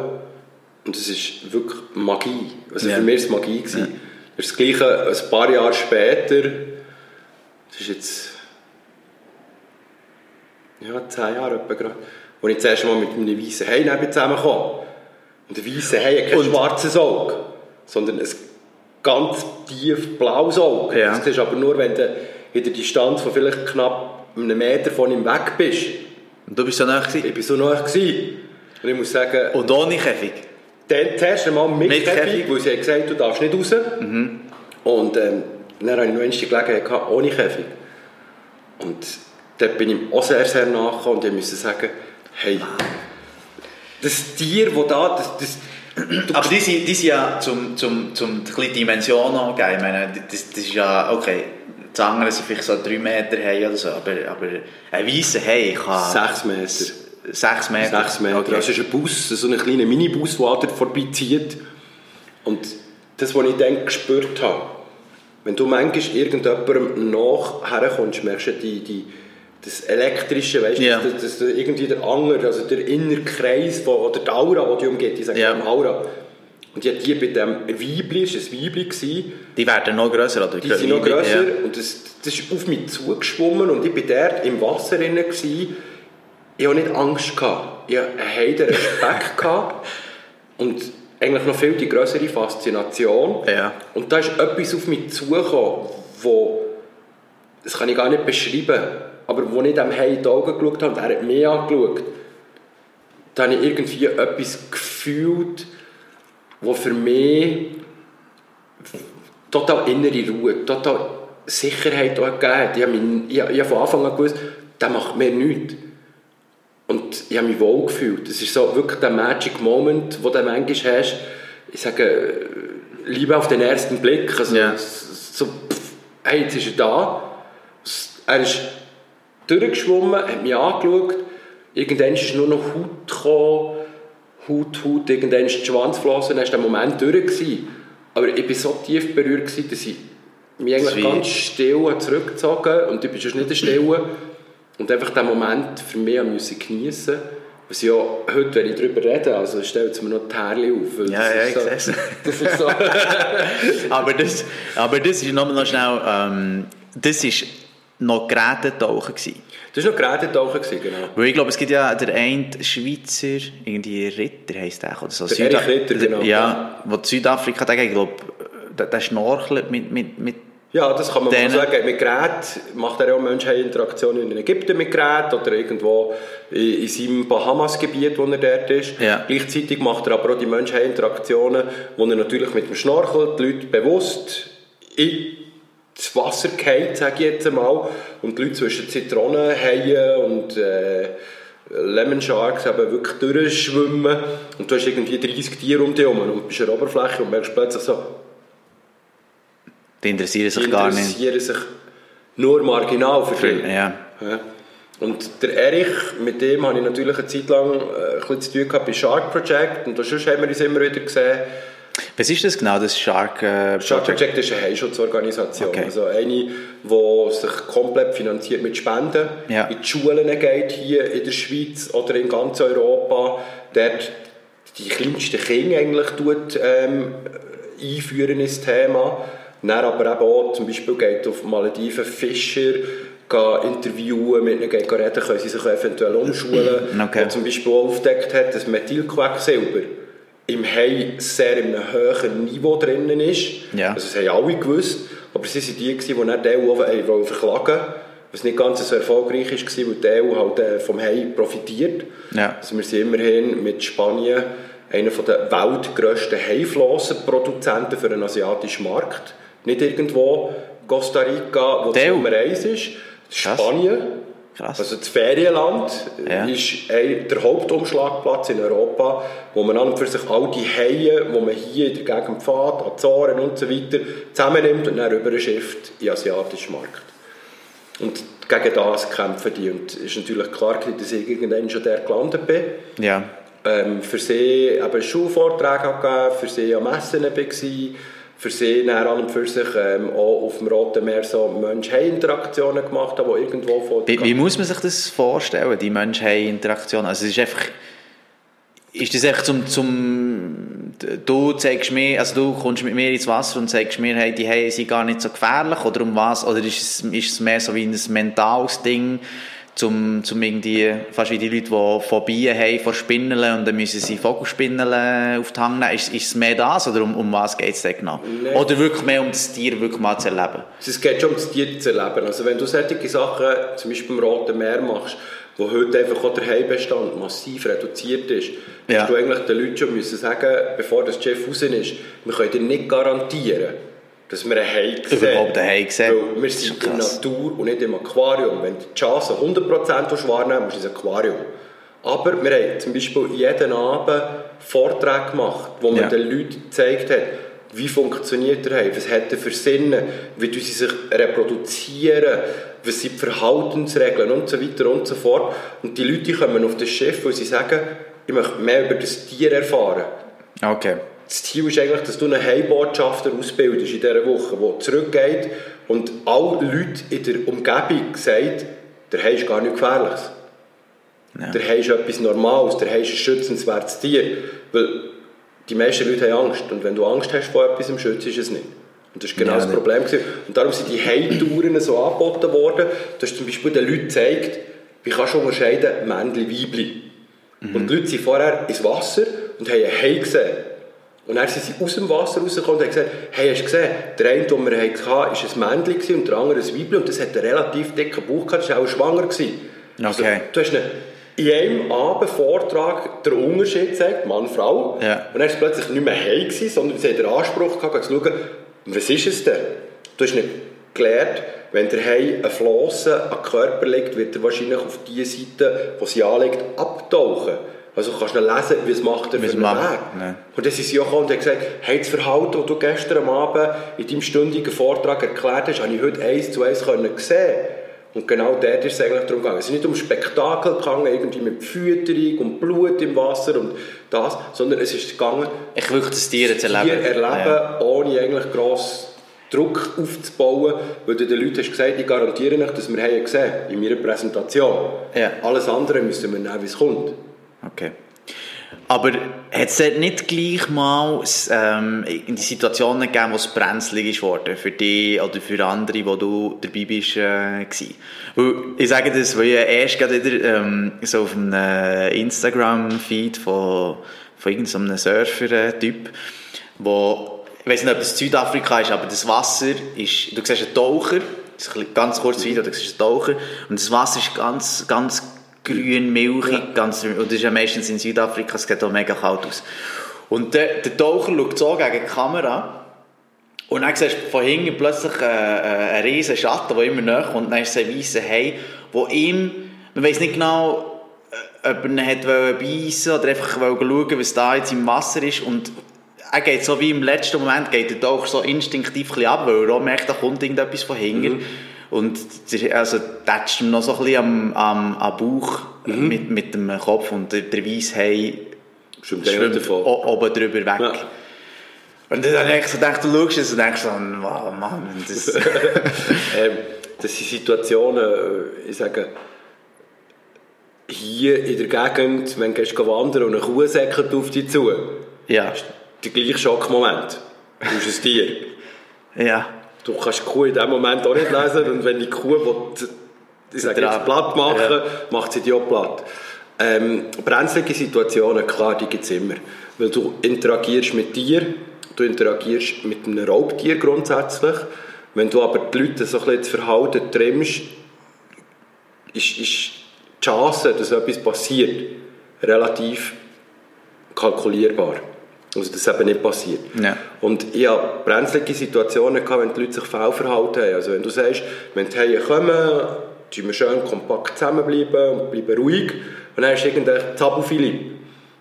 Und es ist wirklich Magie. Also Ja. für mich war es Magie. gewesen. Das ist das Gleiche ein paar Jahre später. Das ist jetzt... Ja, zehn Jahre etwa gerade. Als ich das erste Mal mit einem weißen Hai neben zusammengekommen Und der weiße Hai hat kein Und- schwarzes Auge, sondern ein ganz tief blaues Auge. Ja. Das du aber nur, wenn du in der Distanz von vielleicht knapp einem Meter von ihm weg bist. Und du bist so nah Ich war so nah. Gewesen. Und ich muss sagen, Und ohne Käfig. Dann zuerst einmal mit, Mit Käfig, Käfig. weil sie haben gesagt, du darfst nicht raus. Und ähm, dann hatte ich noch einmal die Gelegenheit gehabt, ohne Käfig. Und dort bin ich ihm auch sehr, sehr nachgekommen und ich musste sagen, hey, das Tier, das da, das, das, Aber die sind, die sind ja zum, zum, zum die Dimension angeben. Ich meine, das, das ist ja, okay, die anderen sind vielleicht so drei Meter hey oder so, aber, aber ein weißer Hey kann... Sechs Meter. Sechs Meter? Sechs Meter. Okay. Das ist ein Bus, so ein kleiner Minibus, der da vorbeizieht. Und das, was ich dann gespürt habe, wenn du manchmal irgendjemandem nachher kommst, merkst du die, die, das Elektrische, weißt Ja. du, dass, dass irgendwie der Anger, also der innere Kreis, wo, oder die Aura, die die umgeht, ich sage ja. Aura. Und hatte die bei dem Weibli, war ein Weibli, gewesen, Die werden noch grösser, oder? die sind noch grösser Ja. und das, das ist auf mich zugeschwommen und ich war dort im Wasser drin. Gewesen. Ich hatte nicht Angst. Gehabt. Ich hatte einen Respekt. gehabt und eigentlich noch viel die größere Faszination. Ja. Und da ist etwas auf mich zugekommen, wo, das kann ich gar nicht beschreiben, aber wo ich dem Hai in die Augen geschaut habe und er hat mich angeschaut, da habe ich irgendwie etwas gefühlt, wo für mich total innere Ruhe, total Sicherheit auch gegeben hat. Ich habe, mich, ich, ich habe von Anfang an gewusst, der macht mir nichts. Und ich habe mich wohl gefühlt. Das ist so wirklich der Magic Moment, wo du manchmal hast. Ich sage, Liebe auf den ersten Blick. Also, Ja. so, pff, hey, jetzt ist er da. Er ist durchgeschwommen, hat mich angeschaut. Irgendwann ist nur noch Haut gekommen. Haut, Haut, irgendwann ist die Schwanzflosse, dann war der Moment durch. Gewesen. Aber ich war so tief berührt, gewesen, dass ich mich eigentlich ganz still habe zurückgezogen und bin schon nicht still. Und einfach diesen Moment für mich müssen geniessen was ja heute, wenn ich darüber rede, also stellt es mir noch die Haare auf. Ja, ja, ich so, sehe. Das ist so. aber, das, aber das ist noch, noch schnell... Ähm, das ist noch Gerätetauchen gewesen. Das war noch gerade Tauchen, gewesen, genau. Weil ich glaube, es gibt ja der eine Schweizer, irgendwie Ritter heisst der, oder so. Der Ritter, genau. Ja, wo Südafrika, der, ich glaube, der, der schnorchelt mit, mit, mit Ja, das kann man mal Denen- sagen. Mit Gerät macht er ja auch Mensch-Interaktionen in Ägypten mit Gerät oder irgendwo in, in seinem Bahamas-Gebiet, wo er dort ist. Ja. Gleichzeitig macht er aber auch die Mensch-Interaktionen, wo er natürlich mit dem Schnorchel die Leute bewusst in das Wasser geht, sage ich jetzt einmal, und die Leute zwischen Zitronen, Haien und äh, Lemon Sharks eben wirklich durchschwimmen und du hast irgendwie 30 Tiere um dich herum und bist an der Oberfläche und merkst plötzlich so, die interessieren sich die gar nicht. interessieren sich nur marginal für dich. Ja. Ja. Und der Erich, mit dem habe ich natürlich eine Zeit lang äh, ein bisschen zu tun gehabt bei Shark Project und sonst haben wir uns immer wieder gesehen. Was ist das genau, das Shark äh, Shark Project? Project ist eine Heilschutzorganisation. Okay. Also eine, die sich komplett finanziert mit Spenden Ja. in die Schulen geht, hier in der Schweiz oder in ganz Europa. Dort die kleinsten Kinder eigentlich tut, ähm, einführen ins Thema. Dann aber eben auch zum Beispiel geht auf Malediven Fischer interviewen, mit ihnen reden, können sie sich eventuell umschulen. Okay. Der zum Beispiel auch aufgedeckt hat, dass Methylquecksilber im Hai sehr in einem hohen Niveau drinnen ist. Ja. Also das haben alle gewusst. Aber sie waren die, die dann die EU verklagen wollten. Was nicht ganz so erfolgreich war, weil die EU halt äh, vom Hai profitiert. Ja. Also wir sind immerhin mit Spanien einer der weltgrössten Haiflossenproduzenten für den asiatischen Markt. Nicht irgendwo Costa Rica, wo Die? Nummer eins ist. Krass. Spanien. Krass. Also das Ferienland Ja. ist der Hauptumschlagplatz in Europa, wo man an und für sich all die Haie, die man hier in der Gegend fährt, Azoren und so weiter, zusammennimmt und dann rüberschifft in den asiatischen Markt. Und gegen das kämpfen die. Und es ist natürlich klar, dass ich irgendwann schon dort gelandet bin. Ja. Ähm, für sie eben Schulvorträge gegeben, für sie am Messen war, für sie an und für sich ähm, auch auf dem Roten Meer so Mensch-Hai-Interaktionen gemacht haben, die irgendwo von... Wie, wie muss man sich das vorstellen, die Mensch-Hai-Interaktion? Also es ist einfach... Ist das echt zum, zum... Du zeigst mir... Also du kommst mit mir ins Wasser und zeigst mir, hey, die Haie sind gar nicht so gefährlich oder um was? Oder ist es, ist es mehr so wie ein mentales Ding, zum, zum irgendwie... Fast wie die Leute, die Phobien haben vor Spinnen und dann müssen sie Vogelspinnen auf die Hand nehmen. Ist, ist es mehr das oder um, um was geht es da genau? Nein. Oder wirklich mehr um das Tier wirklich mal zu erleben? Es geht schon um das Tier zu erleben. Also wenn du solche Sachen, zum Beispiel im Roten Meer machst, wo heute einfach auch der Haibestand massiv reduziert ist, Ja. musst du eigentlich den Leuten schon müssen sagen, bevor das Schiff raus ist, wir können dir nicht garantieren, dass wir Hai sehen. Überhaupt Hai sehen. Weil wir sind in der. Natur und nicht im Aquarium. Wenn du die Chance 100% willst wahrnehmen ist es ein Aquarium. Aber wir haben zum Beispiel jeden Abend Vorträge gemacht, wo man Ja. den Leuten gezeigt hat, wie funktioniert der Hai, was hat er für Sinne, wie sie sich reproduzieren, was sind die Verhaltensregeln und so weiter und so fort. Und die Leute kommen auf das Schiff, weil sie sagen, ich möchte mehr über das Tier erfahren. Okay. Das Ziel ist eigentlich, dass du einen Heilbotschafter ausbildest in dieser Woche, der zurückgeht und alle Leute in der Umgebung sagen, der Hai ist gar nicht gefährlich. Ja. Der Hai ist etwas Normales, der Hai ist ein schützenswertes Tier. Weil die meisten Leute haben Angst und wenn du Angst hast vor etwas, schützt es nicht. Und das war genau Ja, das. Problem. Gewesen. Und darum sind die Hai-Touren so angeboten worden, dass zum Beispiel den Leuten gezeigt, wie kannst du unterscheiden, Männchen, Weibli. Mhm. Und die Leute sind vorher ins Wasser und haben einen Hai gesehen. Und dann sind sie aus dem Wasser rausgekommen und haben gesagt, hey, hast du gesehen, der eine, den wir hatten, war ein Männchen und der andere ein Weibli und das hat einen relativ dicken Bauch gehabt, das war auch schwanger. Gewesen. Also, Okay. du hast in einem Abend Vortrag den Unterschied gezeigt, Mann, Frau. Ja. Und dann war es plötzlich nicht mehr gewesen, sondern sie hat den Anspruch gehabt, zu schauen, was ist es denn? Du hast nicht gelernt, wenn der Hai eine Flosse am Körper legt, wird er wahrscheinlich auf die Seite, wo sie anlegt, abtauchen. Also kannst du lesen, wie es macht er für einen macht, Weg. ne. Und dann sind sie auch und haben gesagt, hey, das Verhalten, das du gestern Abend in deinem stündigen Vortrag erklärt hast, habe ich heute eins zu eins können sehen. Und genau dort ist es eigentlich darum gegangen. Es ist nicht um Spektakel gegangen, irgendwie mit Fütterung und Blut im Wasser und das, sondern es ist gegangen, Ich wirklich das Tier zu Tier erleben. erleben, Ja. ohne eigentlich gross Druck aufzubauen, weil du den Leuten hast gesagt, ich garantiere euch, dass wir haben gesehen in meiner Präsentation. Ja. Alles andere müssen wir nehmen, wie es kommt. Okay. Aber hat es nicht gleich mal ähm, in die Situationen gegeben, wo es brenzlig ist für dich oder für andere, wo du dabei bist, äh? Weil, ich sage das, weil ich erst gerade wieder ähm, so auf einem äh, Instagram-Feed von, von irgendeinem Surfer-Typ, wo, ich weiß nicht, ob es Südafrika ist, aber das Wasser ist, du siehst einen Taucher, das ganz kurzes Video, du siehst einen Taucher und das Wasser ist ganz, ganz grün, milchig, ganz, und das ist ja meistens in Südafrika, es sieht auch mega kalt aus. Und der, der Taucher schaut so gegen die Kamera und dann siehst du von hinten plötzlich äh, äh, einen riesen Schatten, der immer näher kommt. Und dann ist es ein weißer Hai, der ihm, man weiß nicht genau, äh, ob er ihn hat wollen beißen oder einfach schauen, was da jetzt im Wasser ist. Und er geht so wie im letzten Moment, geht der Taucher so instinktiv ein bisschen ab, weil er auch merkt, da kommt irgendetwas von hinten. Und ist- also tätscht ihm noch so ein bisschen am, am, am Bauch mit, mit dem Kopf und der, der Hai Schwimmt schwimmt oben drüber weg. Ja. Und dann habe ich so gedacht, du schaust es und denkst so, wow, Mann, das... ähm, das sind Situationen, äh, ich sage, hier in der Gegend, wenn du gehst wandern und eine Kuh säckelt auf dich zu, ja, der gleiche Schockmoment. Du bist ein Tier. ja, Du kannst die Kuh in dem Moment auch nicht lesen und wenn die Kuh will, ich sage jetzt platt machen, Ja. macht sie die auch platt. Ähm, brenzlige Situationen, klar, die gibt es immer. Weil du interagierst mit dir, du interagierst mit einem Raubtier grundsätzlich. Wenn du aber die Leute so ein bisschen das Verhalten trimmst, ist, ist die Chance, dass etwas passiert, relativ kalkulierbar. Also, dass eben nicht passiert. Ja. Und ich hatte brenzlige Situationen, gehabt, wenn die Leute sich fehlverhalten haben. Also wenn du sagst, wenn die Haie kommen, tun wir schön kompakt zusammenbleiben und bleiben ruhig. Und dann ist irgendein Zabelphilipp.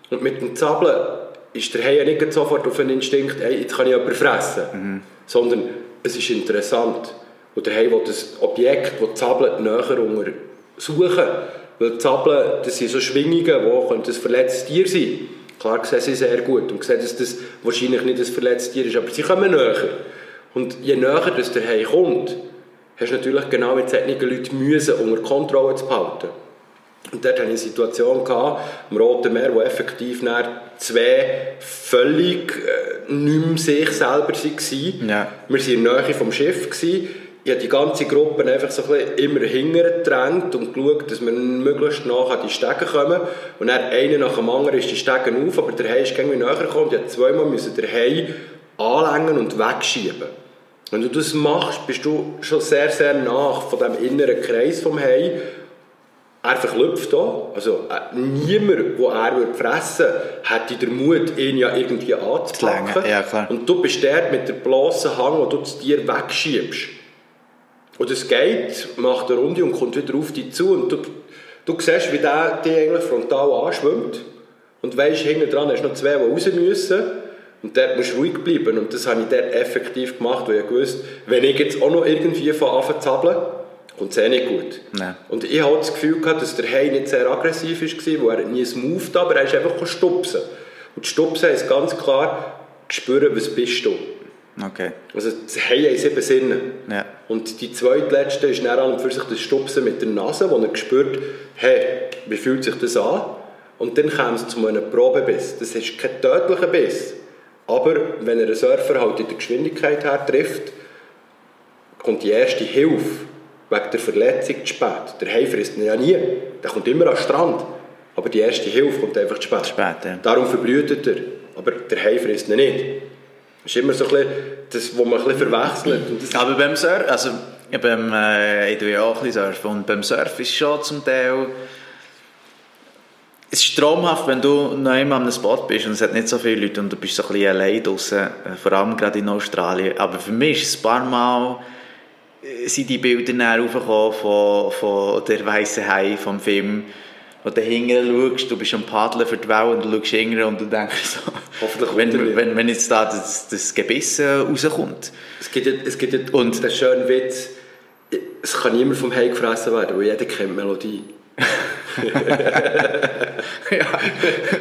Und mit dem Zabeln ist der Hai nicht sofort auf einen Instinkt, hey, jetzt kann ich jemanden fressen. Sondern es ist interessant. Und der Hai will das Objekt, das Zabeln, näher untersuchen. Weil die Zabeln, das sind so Schwingungen, wo könnte ein verletztes Tier sein Klar sehen sie sehr gut und sehen, dass das wahrscheinlich nicht ein verletztes Tier ist, aber sie kommen näher. Und je näher dass der Hai kommt, hast du natürlich genau mit solchen Leuten müssen, unter Kontrolle zu behalten. Und dort hatte ich eine Situation gehabt, am Roten Meer, wo effektiv zwei völlig äh, nicht mehr sich selber waren. Ja. Wir waren in der Nähe vom Schiff. Gewesen. Ich habe die ganze Gruppe einfach so ein bisschen immer hinterher gedrängt und geschaut, dass wir möglichst nach an die Stege kommen. Und dann einer nach dem anderen ist die Stege auf, aber der Hai ist irgendwie näher gekommen. Ich musste zweimal müssen den Hai anlängen und wegschieben. Wenn du das machst, bist du schon sehr, sehr nach von dem inneren Kreis vom Hai. er verklüpft auch. Also äh, niemand, der er würde fressen würde, hätte den Mut, ihn ja irgendwie anzupacken. Ja. Und du bist der mit der bloßen Hang, wo du das Tier wegschiebst. Und es geht, macht eine Runde und kommt wieder auf dich zu. Und du, du siehst, wie der dich eigentlich frontal anschwimmt. Und weisst, hinten dran hast noch zwei, die raus müssen. Und dort musst du ruhig bleiben. Und das habe ich dort effektiv gemacht, weil ich wusste, wenn ich jetzt auch noch irgendwie von anfange zu zappeln, kommt es eh nicht gut. Nein. Und ich hatte das Gefühl, gehabt, dass der Hai nicht sehr aggressiv war, weil er nie moved aber er ist einfach stupsen. Und Stupsen ist ganz klar, spüren, was bist du. Okay. Also das Hai hat sieben Sinne. Ja. Und die zweitletzte ist dann an und für sich das Stupsen mit der Nase, wo er spürt, hey, wie fühlt sich das an? Und dann kommt es zu einem Probebiss. Das ist kein tödlicher Biss. Aber wenn er einen Surfer halt in der Geschwindigkeit her trifft, kommt die erste Hilfe wegen der Verletzung zu spät. Der Hai frisst ihn ja nie. Der kommt immer an den Strand. Aber die erste Hilfe kommt einfach zu spät. Zu spät, ja. Darum verblüht er. Aber der Hai frisst ihn nicht. Das ist immer so ein das, was man ein verwechselt. Aber beim Surfen, also beim, äh, ich tue ja auch ein surfen und beim Surfen ist schon zum Teil es ist traumhaft, wenn du noch einmal an einem Spot bist und es hat nicht so viele Leute und du bist so ein bisschen allein draußen, äh, vor allem gerade in Australien. Aber für mich ist es ein paar Mal äh, sind die Bilder dann raufgekommen von, von der weißen Hai vom Film, wo du hinten schaust, du bist am Paddeln für die Welle und du schaust hinten und du denkst so, Hoffentlich wenn, wenn, wenn jetzt da das, das Gebiss äh, rauskommt. Es gibt ja, es gibt ja Und- den schönen Witz, es kann niemand vom Hai gefressen werden, weil jeder kennt die Melodie. ja.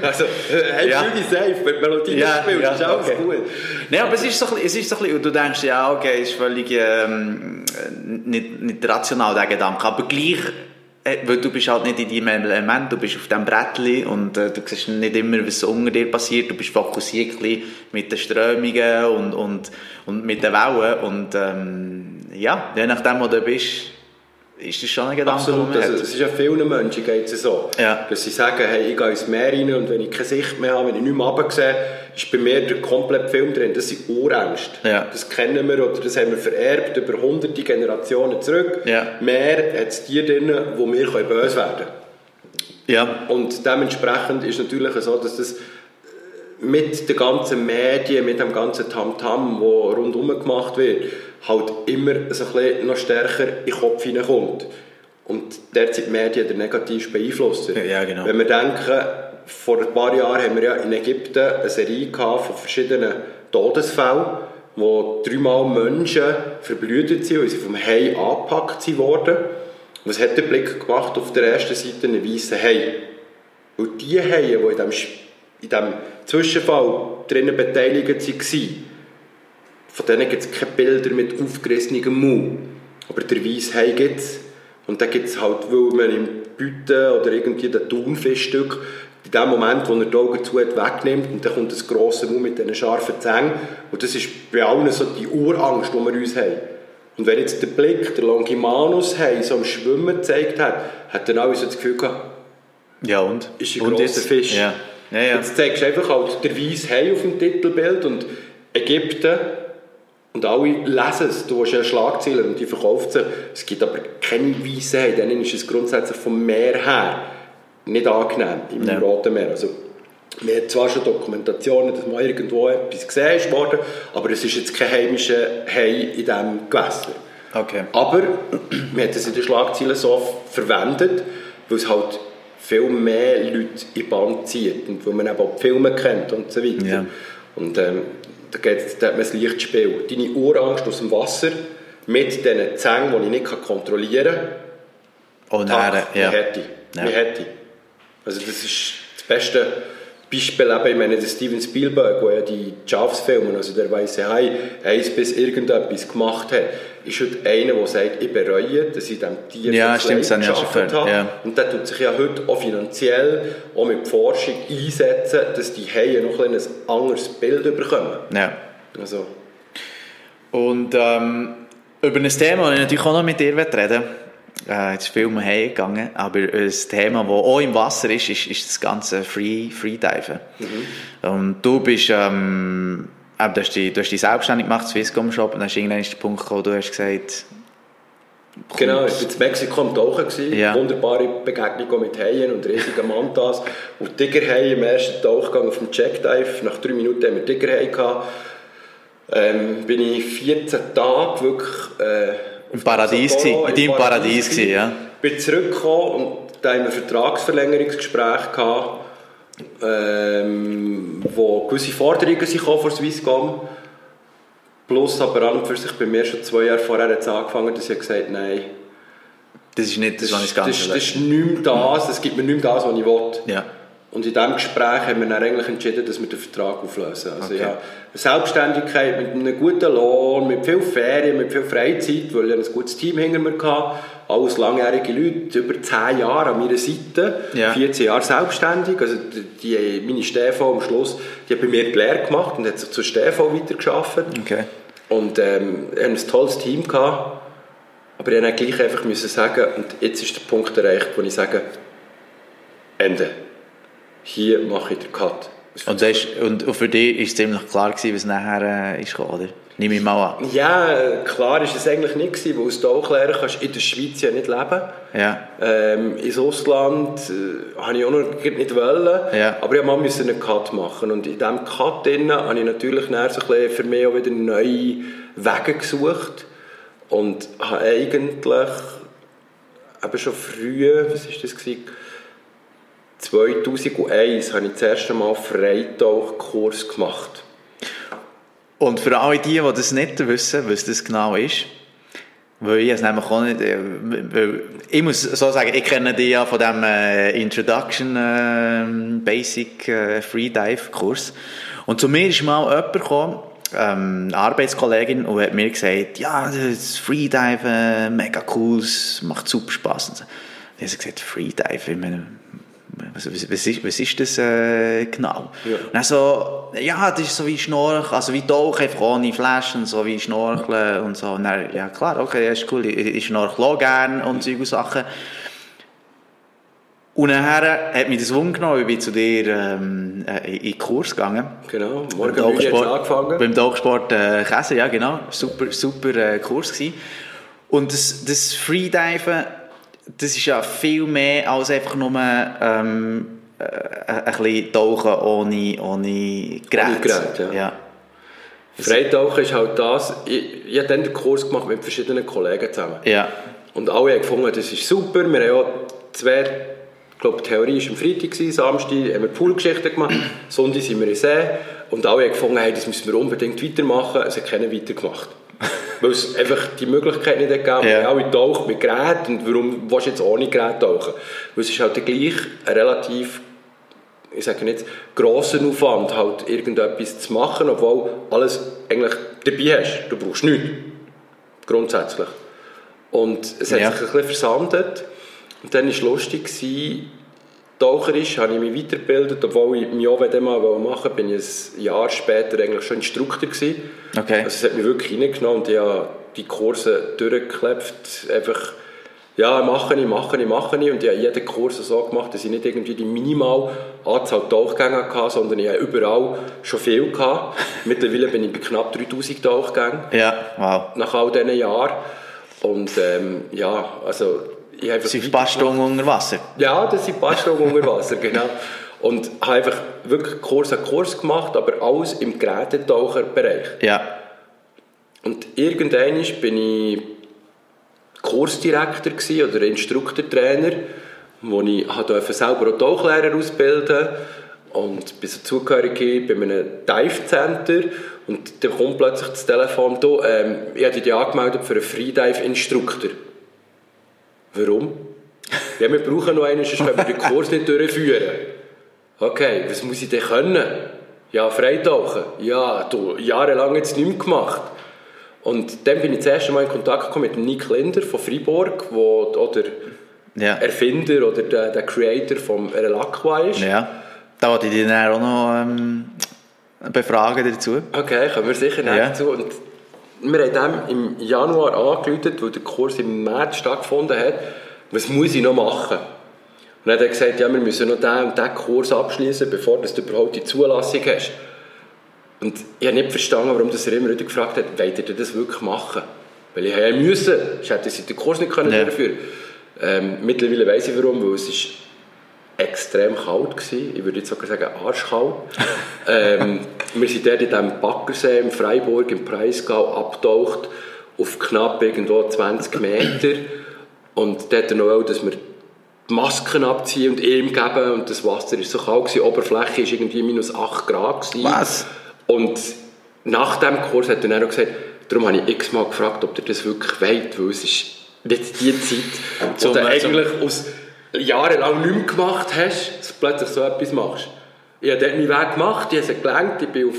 Also, hey, Ja. dich safe, wenn die Melodie Ja, spielst, ja, ist alles okay. gut. Nein, aber es ist so, es ist so und du denkst, ja, okay, ist völlig ähm, nicht, nicht rational, der Gedanke, aber gleich, weil du bist halt nicht in deinem Element, du bist auf diesem Brettli und äh, du siehst nicht immer, was unter dir passiert, du bist fokussiert mit den Strömungen und, und, und mit den Wellen und ähm, ja, je nachdem, wo du bist, ist das schon ein Gedanke, Absolut, also, es ist ja vielen Menschen geht es so, Ja. dass sie sagen, hey, ich gehe ins Meer rein und wenn ich keine Sicht mehr habe, wenn ich nicht mehr runtersehe, ist bei mir der komplette Film drin. Das sind Urängste. Ja. Das kennen wir oder das haben wir vererbt über hunderte Generationen zurück. Ja. Meer hat es Tiere drin, wo wir können böse werden können. Ja, Und dementsprechend ist natürlich so, dass das mit den ganzen Medien, mit dem ganzen Tamtam, wo rundherum gemacht wird, halt immer so ein bisschen noch stärker in den Kopf hineinkommt. Und derzeit die Medien der negativ beeinflusst. Ja, genau. Wenn wir denken, vor ein paar Jahren haben wir ja in Ägypten eine Serie gehabt von verschiedenen Todesfällen, wo dreimal Menschen verblüht sind, weil sie vom Hai angepackt worden. Was hat der Blick gemacht auf der ersten Seite? Einen weißen Hai. Und die Haie, die in diesem, in diesem Zwischenfall drinnen beteiligt waren, von denen gibt es keine Bilder mit aufgerissenem Mund. Aber der weiße Hai gibt es. Und dann gibt es halt, weil man im Büten oder irgendwie den Thunfischstück in dem Moment, wo er die Augen zu hat, wegnimmt und dann kommt das grosse Mund mit diesen scharfen Zähnen. Und das ist bei allen so die Urangst, die wir uns haben. Und wenn jetzt der Blick, der Longimanus Hai so am Schwimmen gezeigt hat, hat dann alle so das Gefühl gehabt, ja und? ist ein und grosser jetzt? Fisch. Ja, ja, ja. Jetzt zeigst du einfach halt der weiße Hai auf dem Titelbild und Ägypten und alle lesen es. Du hast ja Schlagzeilen und die verkauft sie. Es gibt aber keine weißen Hai. Dann ist es grundsätzlich vom Meer her nicht angenehm im Ja. Roten Meer. Also, wir haben zwar schon Dokumentationen, dass mal irgendwo etwas gesehen worden, aber es ist jetzt kein heimischer Hai in diesem Gewässer. Okay. Aber wir haben das in den Schlagzeilen so verwendet, weil es halt viel mehr Leute in die Band zieht und weil man eben auch die Filme kennt und so weiter. Ja. Und ähm, da, geht's, da hat man das Lichtspiel. Deine Urangst aus dem Wasser mit diesen Zängen, die ich nicht kontrollieren kann, Und Tag, dann, ja. wie hätte ich. Ja. Wie hätte ich. Also das ist das beste Beispiel, eben, ich meine, der Steven Spielberg, der ja die Jaws-Filme, also der weiße Hai, eins bis irgendetwas gemacht hat, ist heute einer, der sagt, ich bereue, dass ich diesem Tier Ja, stimmt, das gehört, habe. ja. Und der tut sich ja heute auch finanziell, auch mit Forschung einsetzen, dass die Haie noch ein, ein anderes Bild bekommen. ja. Also, Und ähm, über ein Thema, das ich natürlich auch noch mit dir reden möchte, äh, jetzt ist viel Haie gegangen, aber ein Thema, das auch im Wasser ist, ist, ist das ganze Free, Freediven. Und du bist, ähm, du, hast dich, du hast dich selbstständig gemacht, Swisscom Shop, und dann hast du irgendwann den Punkt gekommen, du hast gesagt, Genau, ich war in Mexiko am Tauchen. Gewesen. Ja. Wunderbare Begegnung mit Haien und riesigen Mantas. Und Tigerhaie im ersten Tauchgang auf dem Checkdive. Nach drei Minuten haben wir Tigerhaie gehabt. Ähm, bin ich 14 Tage wirklich äh, Im Paradies gewesen, in deinem Paradies gewesen, ja. Bin zurückgekommen und da haben wir ein Vertragsverlängerungsgespräch gehabt, ähm, wo gewisse Forderungen sind von Swisscom. Plus aber an und für sich bei mir schon zwei Jahre vorher es angefangen, dass ich gesagt habe, nein, Das ist nicht das, was ich das, ganz das, das ist nicht mehr das, das gibt mir nicht mehr das, was ich will. Ja. Und in diesem Gespräch haben wir dann eigentlich entschieden, dass wir den Vertrag auflösen. Also Okay. ja, eine Selbstständigkeit mit einem guten Lohn, mit viel Ferien, mit viel Freizeit, weil ich ein gutes Team hinter mir hatte. Alles langjährige Leute, über 10 Jahre an meiner Seite, Ja. 14 Jahre selbstständig. Also die, die, meine Stefan am Schluss, die hat bei mir die Lehre gemacht und hat sich zu Stefan weitergearbeitet. Okay. Und ähm, wir haben ein tolles Team gehabt. Aber ich musste gleich einfach sagen, und jetzt ist der Punkt erreicht, wo ich sage, Ende. Hier mache ich den Cut. Und, das ist, und für dich war es ziemlich klar, gewesen, was nachher äh, ist gekommen, oder? Nehme ich mal an. Ja, klar ist es eigentlich nicht gewesen, weil als Tauchlehrer kannst du in der Schweiz ja nicht leben. Ja. Ähm, ins Ausland äh, habe ich auch noch nicht wollen, Ja. aber ich musste einen Cut machen und in diesem Cut drin habe ich natürlich so ein bisschen für mich auch wieder neue Wege gesucht und habe eigentlich eben schon früh, was ist das gewesen? 2001 habe ich das erste Mal Freitauchkurs gemacht. Und für alle die, die das nicht wissen, was das genau ist, weil ich es nämlich auch nicht, äh, weil ich muss so sagen, ich kenne die ja von dem äh, Introduction äh, Basic äh, Freedive Kurs. Und zu mir ist mal jemand gekommen, ähm, eine Arbeitskollegin, und hat mir gesagt, ja, das Freedive, mega cool, macht super Spaß. Und so. Habe ich gesagt, Freedive, ich meine, was, was, ist, was ist das äh, genau? Ja. Und dann so, ja, das ist so wie Schnorcheln, also wie Tauchen, einfach ohne Flaschen, so wie Schnorcheln und so. Und dann, ja klar, okay, das ist cool, ich, ich schnorchle auch gerne und solche Sachen. Und nachher hat mich das Wunder genommen, ich bin zu dir ähm, äh, in den Kurs gegangen. Genau, Beim morgen hat es angefangen. Beim Tauchsport äh, Käse, ja genau. Super, super äh, Kurs gewesen. Und das, das Freediven, das ist ja viel mehr als einfach nur ähm, äh, ein bisschen tauchen ohne, ohne Gerät. Ohne Gerät, ja. ja. Freitauchen ist halt das, ich, ich habe dann den Kurs gemacht mit verschiedenen Kollegen zusammen. Ja. Und alle haben gefunden, das ist super. Wir haben auch zwei, ich glaube, die Theorie war am Freitag, Samstag haben wir Poolgeschichten gemacht, Sonntag sind wir in See. Und alle haben gefunden, hey, das müssen wir unbedingt weitermachen. Es hat keiner weitergemacht. Weil es einfach die Möglichkeit nicht gegeben hat. Ja. Alle tauchen mit Gerät und warum willst du jetzt ohne Gerät tauchen? Weil es ist halt gleich ein relativ ich sage nicht, grossen Aufwand, halt irgendetwas zu machen, obwohl alles eigentlich dabei hast. Du brauchst nichts. Grundsätzlich. Und es hat Ja. sich ein bisschen versandet. Und dann war es lustig, gewesen, taucherisch habe ich mich weitergebildet, obwohl ich mich auch mal machen wollte, bin ich ein Jahr später eigentlich schon Instruktor gewesen. Okay. Also es hat mich wirklich reingenommen und ich habe die Kurse durchgeklebt, einfach ja, mache ich, mache ich, mache ich. Und ich habe jeden Kurs so gemacht, dass ich nicht irgendwie die minimal Anzahl Tauchgänge hatte, sondern ich habe überall schon viel gehabt. Mittlerweile bin ich bei knapp 3000 Tauchgängen Ja, wow. nach all diesen Jahren. Und ähm, ja, also ich habe sind ein paar Stunden unter Wasser. ja, das sind ein paar Stunden unter Wasser, genau. Und habe einfach wirklich Kurs an Kurs gemacht, aber alles im Gerätetaucherbereich. Ja. Und irgendwann bin ich Kursdirektor oder Instruktortrainer, wo ich durfte selber auch Tauchlehrer ausbilden und bin so zugehörig bei einem Dive Center und dann kommt plötzlich das Telefon, du, ähm, ich habe dich angemeldet für einen Freedive-Instruktor. Warum? Ja, wir brauchen noch einen, sonst können wir den Kurs nicht durchführen. Okay, was muss ich denn können? Ja, freitauchen. Ja, du, jahrelang jetzt nicht mehr gemacht. Und dann bin ich das erste Mal in Kontakt gekommen mit Nick Linder von Freiburg, wo oder Ja. Erfinder oder der, der Creator vom Relacqua ist. ja. Da wollte ich dich dann auch noch ähm, befragen dazu. Okay, kommen wir sicher ja. dazu. Und wir haben dem im Januar angerufen, weil der Kurs im März stattgefunden hat. Was muss ich noch machen? Und dann hat er gesagt, ja, wir müssen noch diesen und diesen Kurs abschließen, bevor du überhaupt die Zulassung hast. Und ich habe nicht verstanden, warum das er immer wieder gefragt hat, wollt ihr das wirklich machen? Weil ich ja müssen, ich hätte den Kurs nicht können Ja. durchführen ähm, Mittlerweile weiss ich warum, weil es ist extrem kalt gewesen. Ich würde jetzt sogar sagen arschkalt. ähm, wir sind dort in diesem Baggersee in Freiburg im Breisgau abgetaucht auf knapp irgendwo 20 Meter und dort noch auch, dass wir die Masken abziehen und ihm geben und das Wasser ist so kalt gewesen. Die Oberfläche ist irgendwie minus 8 Grad gewesen. Was? Und nach dem Kurs hat er dann auch gesagt, darum habe ich x-mal gefragt, ob ihr das wirklich wollt, weil es ist nicht die Zeit, wo du zum- eigentlich aus jahrelang nichts mehr gemacht hast, dass du plötzlich so etwas machst. Ich habe dort meinen Weg gemacht, ich habe es gelernt, ich bin auf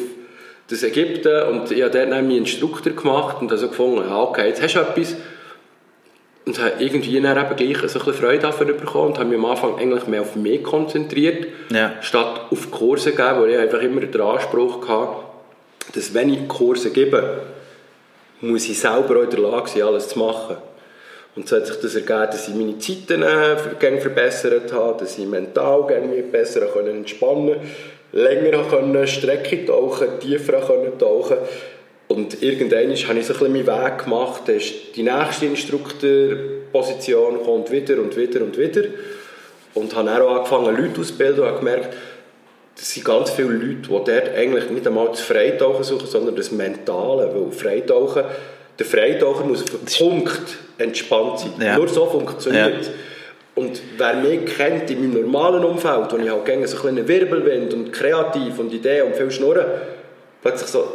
das Ägypten und ich habe dort meinen Instruktor gemacht und habe so gefunden, ja, okay, jetzt hast du etwas. Und habe irgendwie dann eben gleich so ein bisschen Freude davon bekommen und habe mich am Anfang eigentlich mehr auf mich konzentriert, Ja. statt auf Kurse zu geben, weil ich einfach immer den Anspruch hatte, dass wenn ich Kurse gebe, muss ich selber auch in der Lage sein, alles zu machen. Und so hat sich das ergeben, dass ich meine Zeiten äh, verbessert habe, dass ich mental besser entspannen länger können Strecke tauchen, tiefer können tauchen und irgendwann habe ich so ein bisschen meinen Weg gemacht, da ist die nächste Instruktorposition kommt wieder und wieder und wieder und habe dann auch angefangen Leute auszubilden und habe gemerkt, das sind ganz viele Leute, die dort eigentlich nicht einmal das Freitauchen suchen, sondern das Mentale. Weil Freitauchen, der Freitaucher muss auf den Punkt entspannt sein. Ja. Nur so funktioniert Ja. Und wer mich kennt in meinem normalen Umfeld, wo ich halt gerne so ein bisschen Wirbelwind und kreativ und Ideen und viel Schnurren, plötzlich so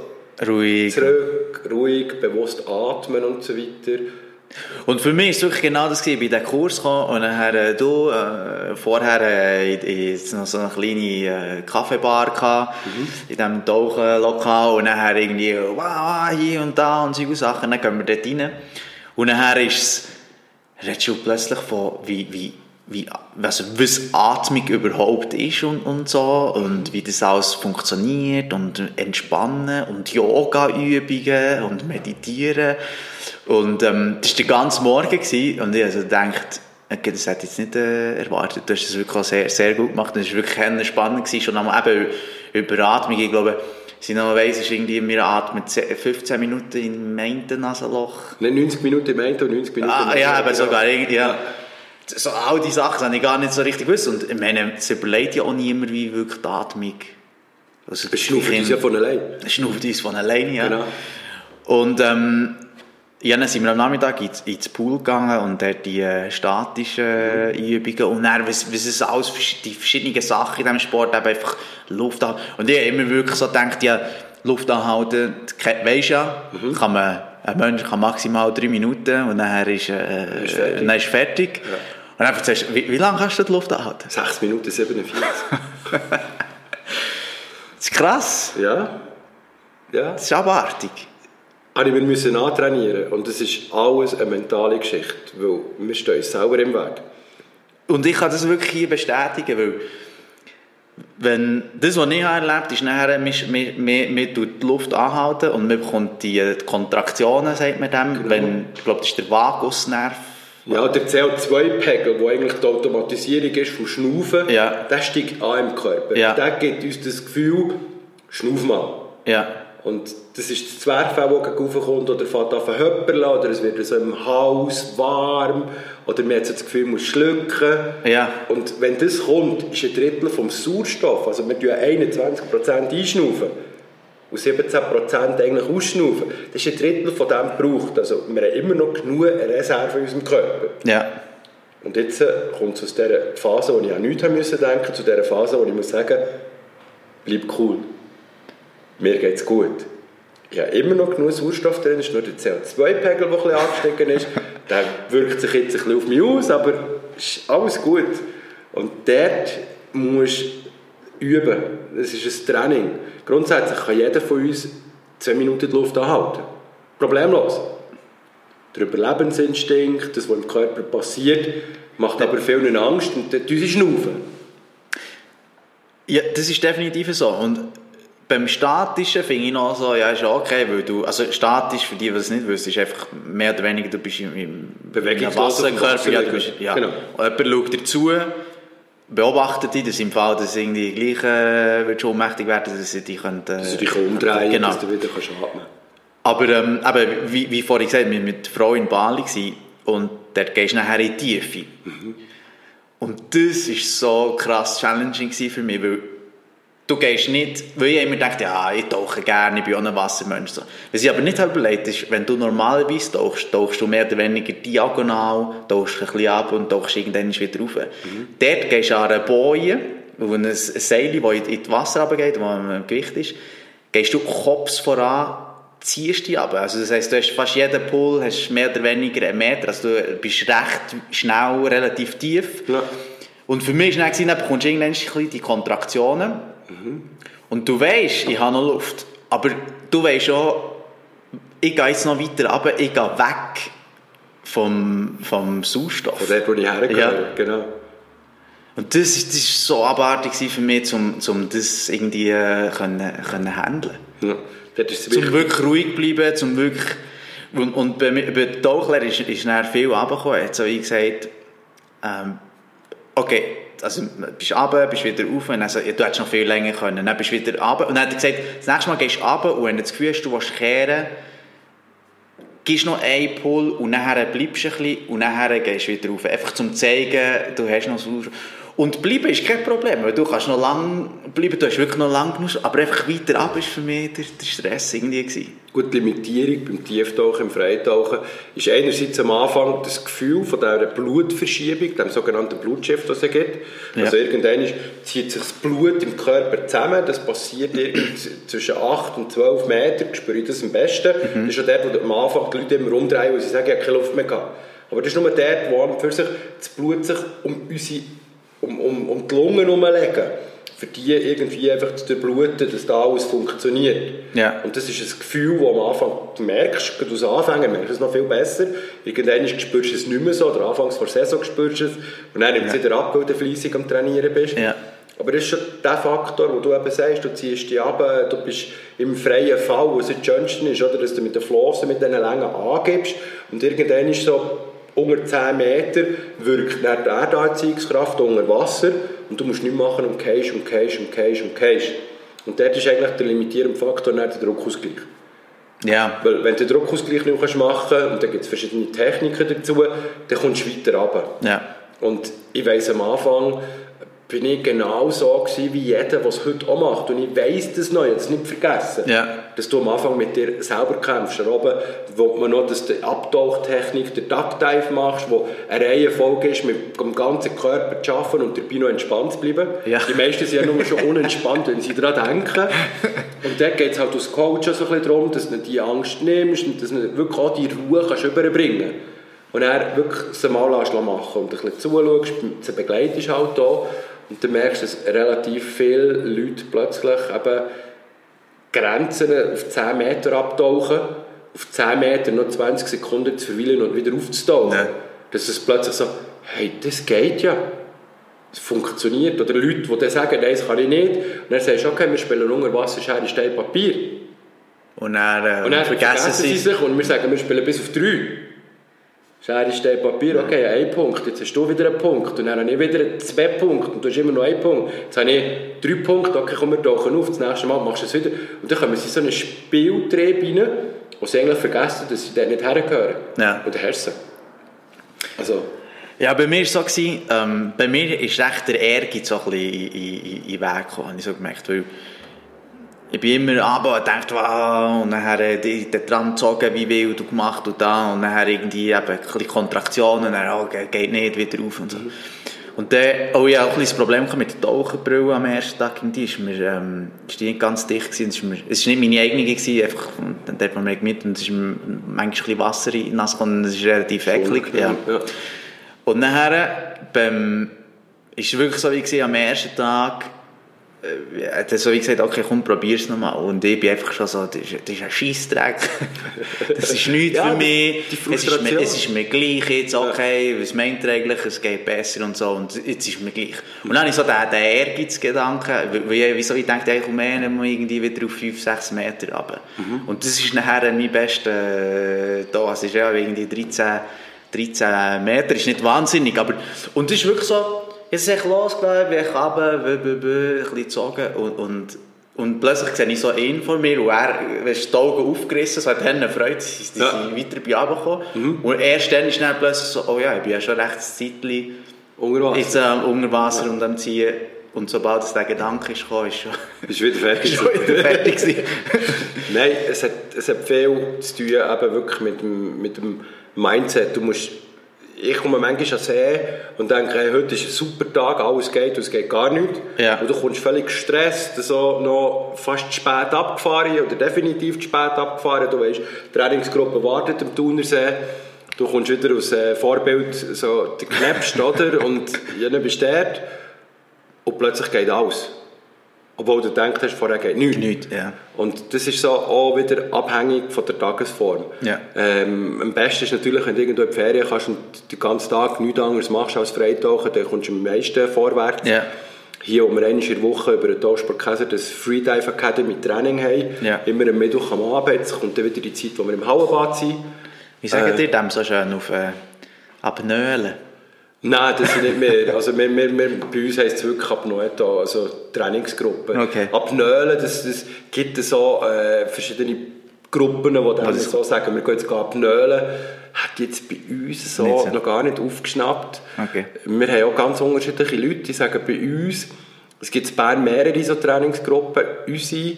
Ruhig. zurück, ruhig, bewusst atmen und so weiter. Und für mich war es wirklich genau das, ich bin in diesen Kurs gekommen und dann äh, du, äh, vorher äh, in, in noch so eine kleine äh, Kaffeebar gehabt, in diesem Tauchenlokal und dann irgendwie wow, hier und da und solche Sachen, dann gehen wir dort rein und dann ist es, redest du plötzlich von, wie, wie, wie, also, was Atmung überhaupt ist und, und so und wie das alles funktioniert und Entspannen und Yoga-Übungen und Meditieren und ähm, das war der ganze Morgen gewesen, und ich also gedacht, okay, das hätte ich jetzt nicht äh, erwartet. Du hast das wirklich sehr, sehr gut gemacht. Das war wirklich spannend. Gewesen. Schon einmal eben über Atmung. Ich glaube, ich noch weiss, ist irgendwie, wir atmen 10 15 Minuten in meinen Nasenloch. Nicht 90 Minuten im einen und 90 Minuten Ah, ja, aber sogar irgendwie, ja. So, all diese Sachen habe ich gar nicht so richtig gewusst. Und ich meine, es überlegt ja auch niemand, wie wirklich die Atmung... Also, Das schnauft uns ja von allein. Es schnauft uns von alleine, ja. Genau. Und ähm, ja, dann sind wir am Nachmittag ins, ins Pool gegangen und dort die äh, statischen äh, Übungen und dann, was, was es alles, die verschiedenen Sachen in diesem Sport, eben einfach Luft anhalten. Und ich habe immer wirklich so gedacht, ja, Luft anhalten, weisst ja, kann man, ein Mensch kann maximal drei Minuten und dann ist, äh, Ist fertig. dann ist fertig. Und dann erzählst du, wie, wie lange kannst du die Luft anhalten? 6 Minuten 47. Das ist krass, ja. Ja. das ist abartig. Aber wir müssen antrainieren und das ist alles eine mentale Geschichte, weil wir stehen uns selber im Weg. Und ich kann das wirklich hier bestätigen, weil wenn das, was ich erlebt habe, ist nachher, man, man, man, tut die Luft anhalten und man bekommt die Kontraktionen, sagt man dem, wenn, ich glaube, das ist der Vagusnerv. Ja, der CO2-Pegel, der eigentlich die Automatisierung ist vom Schnaufen, Ja. der steigt an im Körper. Ja. Der gibt uns das Gefühl, schnauf mal. Ja, Und das ist das Zwerchfell, das raufkommt, oder fährt an zu höppeln, oder es wird so im Hals warm, oder man hat so das Gefühl, man muss schlucken. ja, Und wenn das kommt, ist ein Drittel vom Sauerstoff, also wir tun 21% einschnaufen und 17% eigentlich ausschnaufen. Das ist ein Drittel von dem gebraucht. Also wir haben immer noch genug Reserve in unserem Körper. ja. Und jetzt äh, kommt es aus dieser Phase, wo ich an nichts denken, zu dieser Phase, wo ich muss sagen, bleib cool. Mir geht es gut. Ich habe immer noch genug Sauerstoff drin, es ist nur der CO2-Pegel, der ein bisschen angestiegen ist. Der wirkt sich jetzt ein bisschen auf mich aus, aber es ist alles gut. Und dort musst du üben. Das ist ein Training. Grundsätzlich kann jeder von uns 10 Minuten die Luft anhalten. Problemlos. Der Überlebensinstinkt, das, was im Körper passiert, macht aber vielen Angst und dann tun sie schnaufen. Ja, das ist definitiv so. Und beim Statischen finde ich noch so, ja, ist okay, weil du, also statisch, für die, die es nicht wissen, ist einfach mehr oder weniger, du bist im, im Wasserkörper, ja, du bist, ja. Genau. Und jemand schaut dir zu, beobachtet dich, dass im Fall, dass irgendwie gleich äh, wird schon ohnmächtig werden, dass sie dich könnten, Dass du dich umdrehen Genau. dass du wieder kannst atmen. Aber ähm, eben, wie, wie vorhin gesagt, wir waren mit Frau in Bali gewesen, und dort gehst du nachher in die Tiefe. Und das war so krass challenging für mich, weil du gehst nicht, weil ich immer dachte, ja, ich tauche gerne, ich bin auch ein Wassermensch. So. Was ich aber nicht überlegt ist, wenn du normalerweise tauchst, tauchst du mehr oder weniger diagonal, tauchst ein bisschen ab und tauchst irgendwann wieder rauf. Dort gehst du an einer Boje, wo ein Seil, das in das Wasser runtergeht, wo ein Gewicht ist, gehst du Kopf voran, ziehst dich ab. Also das heisst, du hast fast jeden Pool hast mehr oder weniger einen Meter, also du bist recht schnell, relativ tief. Ja. Und für mich war dann, gewesen, dann bekommst du irgendwann die Kontraktionen und du weißt, ich habe noch Luft, aber du weißt auch, ich gehe jetzt noch weiter runter, ich gehe weg vom, vom Sauerstoff. Von dort, wo ich hergehöre, Ja. genau. Und das ist, das so abartig für mich, um, um das irgendwie äh, können, können handeln. Ja. Es Zum wirklich ruhig bleiben, zum wirklich... Und, und bei, bei der ist, ist dann viel runtergekommen. Er hat so wie gesagt, ähm, okay, also bist runter, bist wieder rauf und dann so, ja, du hättest noch viel länger können. Dann bist du wieder runter und dann hat er gesagt, das nächste Mal gehst du runter und wenn du das Gefühl hast, du willst kehren, gibst noch einen Pull und nachher bleibst du ein bisschen und nachher gehst du wieder rauf. Einfach zum zeigen, du hast noch Sauerstoff. Und bleiben ist kein Problem, weil du kannst noch lang bleiben, du hast wirklich noch lang genug, aber einfach weiter ab ist für mich der, der Stress irgendwie gewesen. Gut, die Limitierung beim Tieftauchen, im Freitauchen, ist einerseits am Anfang das Gefühl von dieser Blutverschiebung, dem sogenannten Blutschiff, das es gibt. Ja. Also irgendwann zieht sich das Blut im Körper zusammen, das passiert zwischen 8 und 12 Metern, spüre ich das am besten. Mhm. Das ist auch dort, wo am Anfang die Leute immer umdrehen, weil sie sagen, ich habe keine Luft mehr gehabt. Aber das ist nur dort, wo an und für sich das Blut sich um, unsere, um, um, um die Lungen herumlegen. Für die irgendwie einfach zu durchbluten, dass da alles funktioniert. Ja. Und das ist ein Gefühl, das am Anfang du merkst, gerade aus Anfängen merkst du es noch viel besser. Irgendwann spürst du es nicht mehr so, oder anfangs vor der Saison spürst du es. Und dann nimmt es wieder ab, weil du fleissig am Trainieren bist. Ja. Aber das ist schon der Faktor, wo du eben sagst, du ziehst dich ab, du bist im freien Fall, was das Schönste ist, oder? dass du mit den Flossen, mit diesen Längen angibst und irgendwann ist so unter 10 Meter wirkt dann die Erdanziehungskraft unter Wasser und du musst nichts machen und gehst und gehst und gehst und gehst. Und dort ist eigentlich der limitierende Faktor der Druckausgleich. Ja, Weil wenn du den Druckausgleich nicht machen kannst, und da gibt es verschiedene Techniken dazu, dann kommst du weiter runter. ja. Und ich weiss am Anfang, bin ich genau so gewesen wie jeder, der es heute auch macht. Und ich weiss das noch, es nicht vergessen. Ja. Dass du am Anfang mit dir selber kämpfst. Da oben wo man noch dass die Abtauchtechnik, der Duckdive machst, wo eine Reihenfolge ist, mit dem ganzen Körper zu arbeiten und dabei noch entspannt zu bleiben. Ja. Die meisten sind ja nur schon unentspannt, wenn sie daran denken. Und dort geht es halt als Coach auch so ein bisschen darum, dass du die Angst nimmst und dass du wirklich auch die Ruhe kannst überbringen kannst. Und dann wirklich es mal machen und ein bisschen zuschaust, sie begleitest halt da und dann merkst du, dass relativ viele Leute plötzlich eben Grenzen auf 10 Meter abtauchen, auf 10 Meter noch 20 Sekunden zu verweilen und wieder aufzutauchen. Ja. Dass es plötzlich so, hey, das geht ja. Es funktioniert. Oder Leute, die dann sagen, nein, das kann ich nicht. Und dann sagst du, okay, wir spielen unter Wasser, Schere, Stein, Papier. Und dann, äh, Und dann vergessen sie es. sich und wir sagen, wir spielen bis auf drei. Schere, Stein, Papier, okay, ein Punkt, jetzt hast du wieder einen Punkt und dann habe ich wieder zwei Punkte und du hast immer noch einen Punkt. Jetzt habe ich drei Punkte, okay, komm, wir tauchen auf, das nächste Mal machst du es wieder. Und dann kommen sie in so einen Spieltrieb rein, wo sie eigentlich vergessen, dass sie dort nicht hergehören. Ja. Du sie. Also, Ja, bei mir war es so, ähm, bei mir ist recht der Ehrgeiz so ein bisschen in, in, in den Weg gekommen, habe ich so gemerkt, weil ich bin immer runter und dachte, wow, und dann äh, die- den Tram gezogen, wie wild du gemacht und da, und dann irgendwie eben ein bisschen Kontraktionen, dann, oh, ge- geht nicht, wieder auf und so. Und dann, oh ja, auch ein das Problem mit der Taucherbrille am ersten Tag, die ist mir, ähm, ist die nicht ganz dicht gewesen, es ist mir, es ist nicht meine eigene gewesen, einfach, und dann hat man mir mit, und es ist manchmal ein bisschen Wasser die gekommen, und es ist relativ eklig, ja. ja. Und nachher, beim, ist es wirklich so wie gewesen, am ersten Tag, äh, hat er so wie gesagt, okay, komm, probier's nochmal. Und ich bin einfach schon so, das ist, das ist ein Scheissdreck. Das ist nichts Ja, für mich. es, ist mir, es ist mir gleich jetzt, okay, was meint ihr eigentlich, es geht besser und so. Und jetzt ist mir gleich. Und dann habe ich so den, den Ehrgeizgedanken, weil- wieso ich denke, ich komme irgendwie wieder auf 5, 6 Meter runter. Mhm. Und das ist nachher mein bester, äh, da, es ist ja irgendwie 13, 13 Meter, ist nicht wahnsinnig, aber, und es ist wirklich so, jetzt ist echt losgelaufen, bin ich runter, ein bisschen gezogen und, und Und plötzlich sehe ich so einen vor mir und er weißt, die Augen aufgerissen, so hat er Freude, sie sie Ja. sind weiter bei runtergekommen. Und erst dann ist dann plötzlich so, oh ja, ich bin ja schon recht ein Unter Wasser. jetzt, äh, unter Wasser und am Ziehen. Und sobald es der Gedanke ist gekommen, ist schon, Bist wieder fertig? ist schon wieder fertig. Nein, es hat, es hat viel zu tun eben wirklich mit dem, mit dem Mindset. Du musst, ich komme manchmal an See und denke, hey, heute ist ein super Tag, alles geht und es geht gar nicht. Ja. Und du kommst völlig gestresst, so noch fast spät abgefahren oder definitiv spät abgefahren. Du weißt, die Trainingsgruppe wartet am Thunersee. Du kommst wieder aus äh, Vorbild, so der Knäpst, oder? Und jener bist dort. Und plötzlich geht alles. Obwohl du denkst, hast, vorher geht nichts. Nichts, ja. Und das ist so auch wieder abhängig von der Tagesform. Ja. Ähm, am besten ist natürlich, wenn du irgendwo in die Ferien kannst und den ganzen Tag nichts anderes machst als Freitauchen, dann kommst du am meisten vorwärts. Ja. Hier, wo wir einmal in der Woche über den Tauschsport Käser das Freedive Academy Training haben, Ja. immer am Mittwoch am Abend, jetzt kommt dann wieder die Zeit, wo wir im Hallenbad sind. Wie sagen Äh. ihr dem so schön auf äh, Abnölen? Nein, das sind nicht mehr. Also wir, wir, wir, bei uns heisst es wirklich Apnoeta, also Trainingsgruppen. Okay. Apnoelen, das, das gibt es so äh, verschiedene Gruppen, die dann ist- so sagen, wir gehen jetzt apnölen. Hat jetzt bei uns so, so. noch gar nicht aufgeschnappt. Okay. Wir haben auch ganz unterschiedliche Leute, die sagen bei uns, es gibt in Bern mehrere so Trainingsgruppen. Unsere,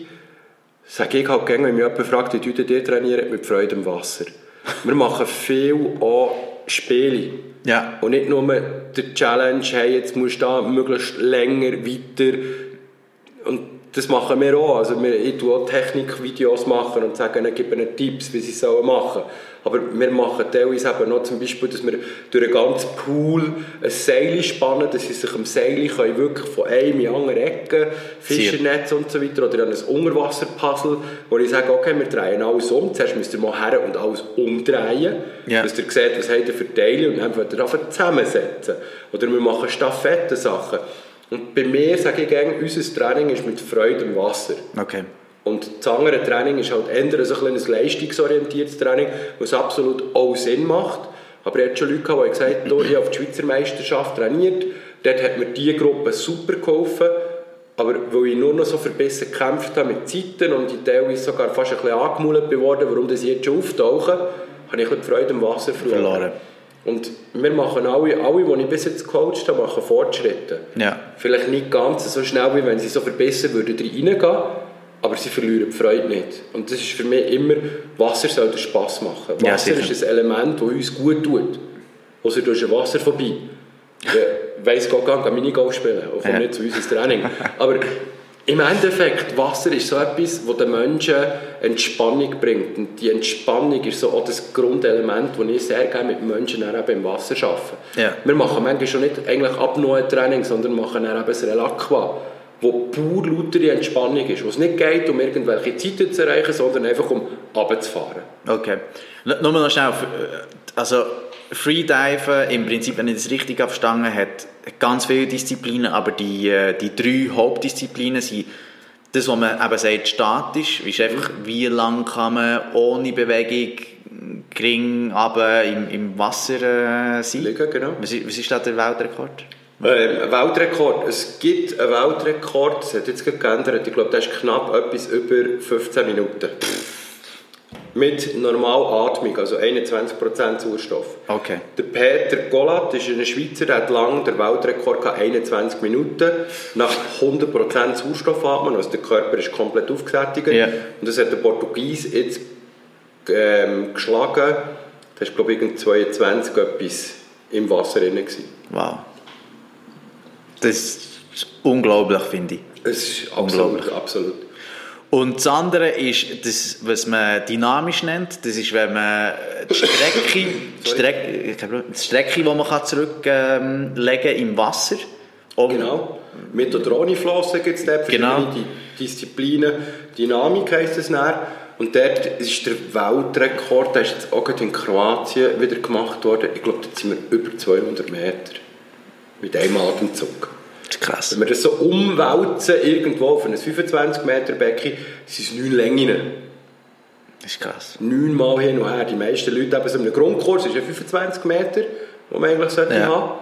sage ich halt gerne, wenn mich jemand fragt, wie ihr trainieren, mit Freude im Wasser. Wir machen viel auch Spiele. Ja. Und nicht nur der Challenge, hey, jetzt musst du da möglichst länger, weiter. Und das machen wir auch. Also wir, ich tue auch Technikvideos machen und sage ihnen, gebe ihnen Tipps, wie sie es sollen machen Aber wir machen teilweise eben noch zum Beispiel, dass wir durch den ganzen Pool ein Seil spannen, dass sie sich am Seil können wirklich von einem in die andere Ecke, Fischernetz und so weiter, oder an ein Unterwasserpuzzle, wo ich sage, okay, wir drehen alles um. Zuerst müsst ihr mal her und alles umdrehen, Ja. dass ihr seht, was habt ihr für Teile und dann könnt ihr einfach zusammensetzen. Oder wir machen Stafettensachen. Und bei mir sage ich gerne, unser Training ist mit Freude im Wasser. Okay. Und das andere Training ist halt eher so ein, ein leistungsorientiertes Training, was absolut auch Sinn macht. Aber ich hatte schon Leute, gehabt, die gesagt haben, «Du, ich habe auf die Schweizer Meisterschaft trainiert, dort hat mir diese Gruppe super geholfen, aber weil ich nur noch so verbissen gekämpft habe mit Zeiten und ich teilweise sogar fast ein bisschen angemulet bin worden, warum das jetzt schon auftauchen, habe ich ein bisschen die Freude im Wasser verloren. Verloren. Und wir machen alle, alle, die ich bis jetzt gecoacht habe, machen Fortschritte. Ja. Vielleicht nicht ganz so schnell, wie wenn sie so verbessern würden, reingehen, aber sie verlieren die Freude nicht. Und das ist für mich immer, Wasser soll den Spass machen. Ja, Wasser sicher. ist ein Element, das uns gut tut. Außer du hast ein Wasser vorbei. Ja, weiss Gott, kann kann ich nicht Golf spielen, auch Ja. nicht zu uns ins Training. Aber im Endeffekt, Wasser ist so etwas, das den Menschen Entspannung bringt. Und die Entspannung ist so auch das Grundelement, das ich sehr gerne mit Menschen dann eben im Wasser arbeite. Ja. Wir machen manchmal schon nicht eigentlich Apnoe-Training, sondern machen dann eben das Relaqua, wo pur lautere Entspannung ist. Wo es nicht geht, um irgendwelche Zeiten zu erreichen, sondern einfach um runterzufahren. Okay. N- Nur noch schnell, äh, also Freediven, im Prinzip, wenn ich das richtig verstanden hat ganz viele Disziplinen, aber die, äh, die drei Hauptdisziplinen sind das, was man eben sagt, statisch, ist einfach, wie lang kann man ohne Bewegung gering aber im, im Wasser äh, sein. Liegen, genau. Was ist, was ist da der Weltrekord? Ähm, Weltrekord. Es gibt einen Weltrekord, das hat jetzt geändert, ich glaube, der ist knapp etwas über 15 Minuten. Mit Normalatmung, also 21% Sauerstoff. Okay. Der Peter Golat ist ein Schweizer, der hat lang den Weltrekord gehabt, 21 Minuten nach 100% Sauerstoff atmen, also der Körper ist komplett aufgesättigt. Ja. Und das hat der Portugies jetzt ähm, geschlagen. Das war glaube ich irgend 22 etwas im Wasser drin. gewesen. Wow. Das ist unglaublich, finde ich. Es ist Unglaublich. absolut, absolut. Und das andere ist das, was man dynamisch nennt. Das ist, wenn man die Strecke, die Strecke, ich glaube, die Strecke die man kann zurücklegen kann im Wasser. Um, Genau. Mit oder ohne gibt es dort verschiedene Genau. Di- Disziplinen. Dynamik heisst es dann. Und dort ist der Weltrekord, der ist jetzt auch gerade in Kroatien wieder gemacht worden. Ich glaube, dort sind wir über 200 Meter. Mit einem Atemzug. Ist krass. Wenn wir das so umwälzen, irgendwo auf ein 25 Meter Becken, sind es neun Längen. Das ist krass. Neunmal hin und her. Die meisten Leute haben so einen Grundkurs, das ist ja 25 Meter, den man eigentlich sollte Ja. haben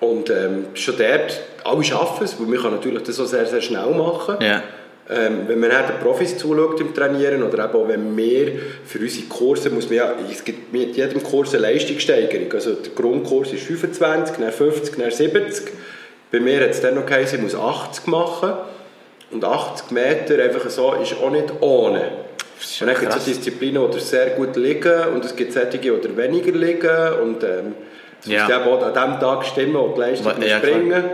Und ähm, schon dort, alle schaffen es, weil man kann natürlich das auch sehr, sehr schnell machen. Ja. Ähm, wenn man den Profis zuschaut im Trainieren oder eben auch wenn wir für unsere Kurse, muss man ja, es gibt mit jedem Kurs eine Leistungssteigerung. Also der Grundkurs ist 25, dann 50, dann 70. Bei mir hat es dann noch geheißen, ich muss 80 machen. Und 80 Meter einfach so ist auch nicht ohne. Und dann gibt es so Disziplinen, die sehr gut liegen und es gibt solche, die weniger liegen. Und ähm, es Ja. muss eben auch an dem Tag stimmen und die Leistung Ja, klar. bringen.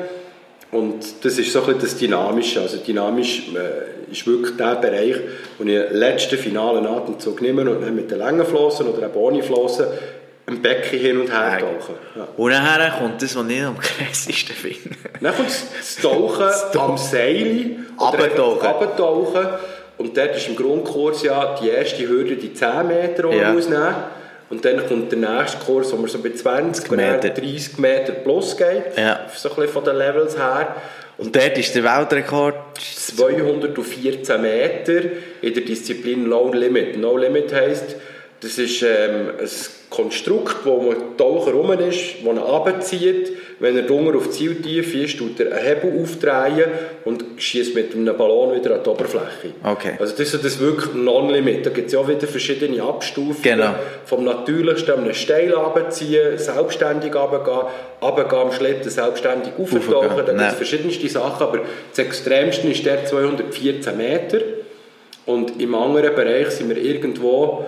Und das ist so ein bisschen das Dynamische. Also dynamisch äh, ist wirklich der Bereich, wo ich den letzten finalen Atemzug nehme und dann mit den langen Flossen oder eben ohne Flossen im Becken hin und her tauche. Ja. Und nachher kommt das, was ich am krassesten finde. Dann kommt das Tauchen am Seil. Runtertauchen. Und dort ist im Grundkurs ja die erste Hürde die 10 Meter, die Ja. man ausnehmen Und dann kommt der nächste Kurs, wo man so bei 20 Meter. Meter. 30 Meter plus geht. Ja. So ein bisschen von den Levels her. Und dort ist der Weltrekord 214 Meter in der Disziplin Low Limit. No Limit heisst, das ist ähm, ein Konstrukt, wo man Taucher rum ist, das ihn runterzieht. Wenn er drunter auf Zieltiefe ist, tut er einen Hebel aufdrehen und schießt mit einem Ballon wieder an die Oberfläche. Okay. Also das ist das wirklich Non-Limit. Da gibt es ja auch wieder verschiedene Abstufungen. Genau. Vom Natürlichsten einem steil runterziehen, selbstständig runtergehen, runtergehen am Schlitten, selbstständig auftauchen. Da gibt es verschiedenste Sachen, aber das Extremste ist der 214 Meter. Und im anderen Bereich sind wir irgendwo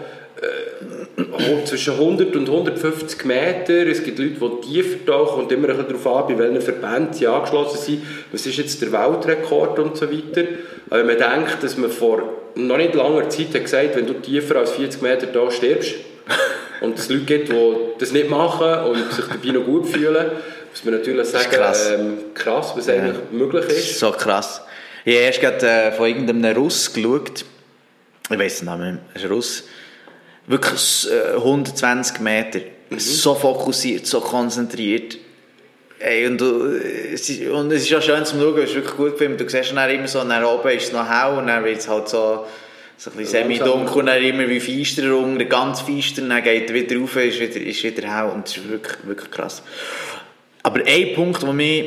zwischen 100 und 150 Meter. Es gibt Leute, die tiefer tauchen und immer ein bisschen darauf an, bei welchen Verbänden sie angeschlossen sind. Was ist jetzt der Weltrekord und so weiter. Aber wenn man denkt, dass man vor noch nicht langer Zeit hat gesagt wenn du tiefer als 40 Meter da stirbst und es Leute gibt, die das nicht machen und sich dabei noch gut fühlen, muss man natürlich ist sagen, krass. ähm, krass, was eigentlich möglich ist. ist so krass. Ich habe erst gerade äh, von irgendeinem Russ geschaut. Ich weiß den Namen mehr. Ein Russ. Wirklich äh, 120 Meter. So fokussiert, so konzentriert. Ey, und, du, äh, es ist, und es ist auch schön zum Schauen, es ist wirklich gut gefilmt. Du siehst dann immer so, nach oben ist es noch hell und dann wird es halt so, so ein bisschen semi-dunkel und dann immer wie feister runter, ganz feister, dann geht er wieder rauf, ist wieder, ist wieder hell und es ist wirklich, wirklich krass. Aber ein Punkt, der mich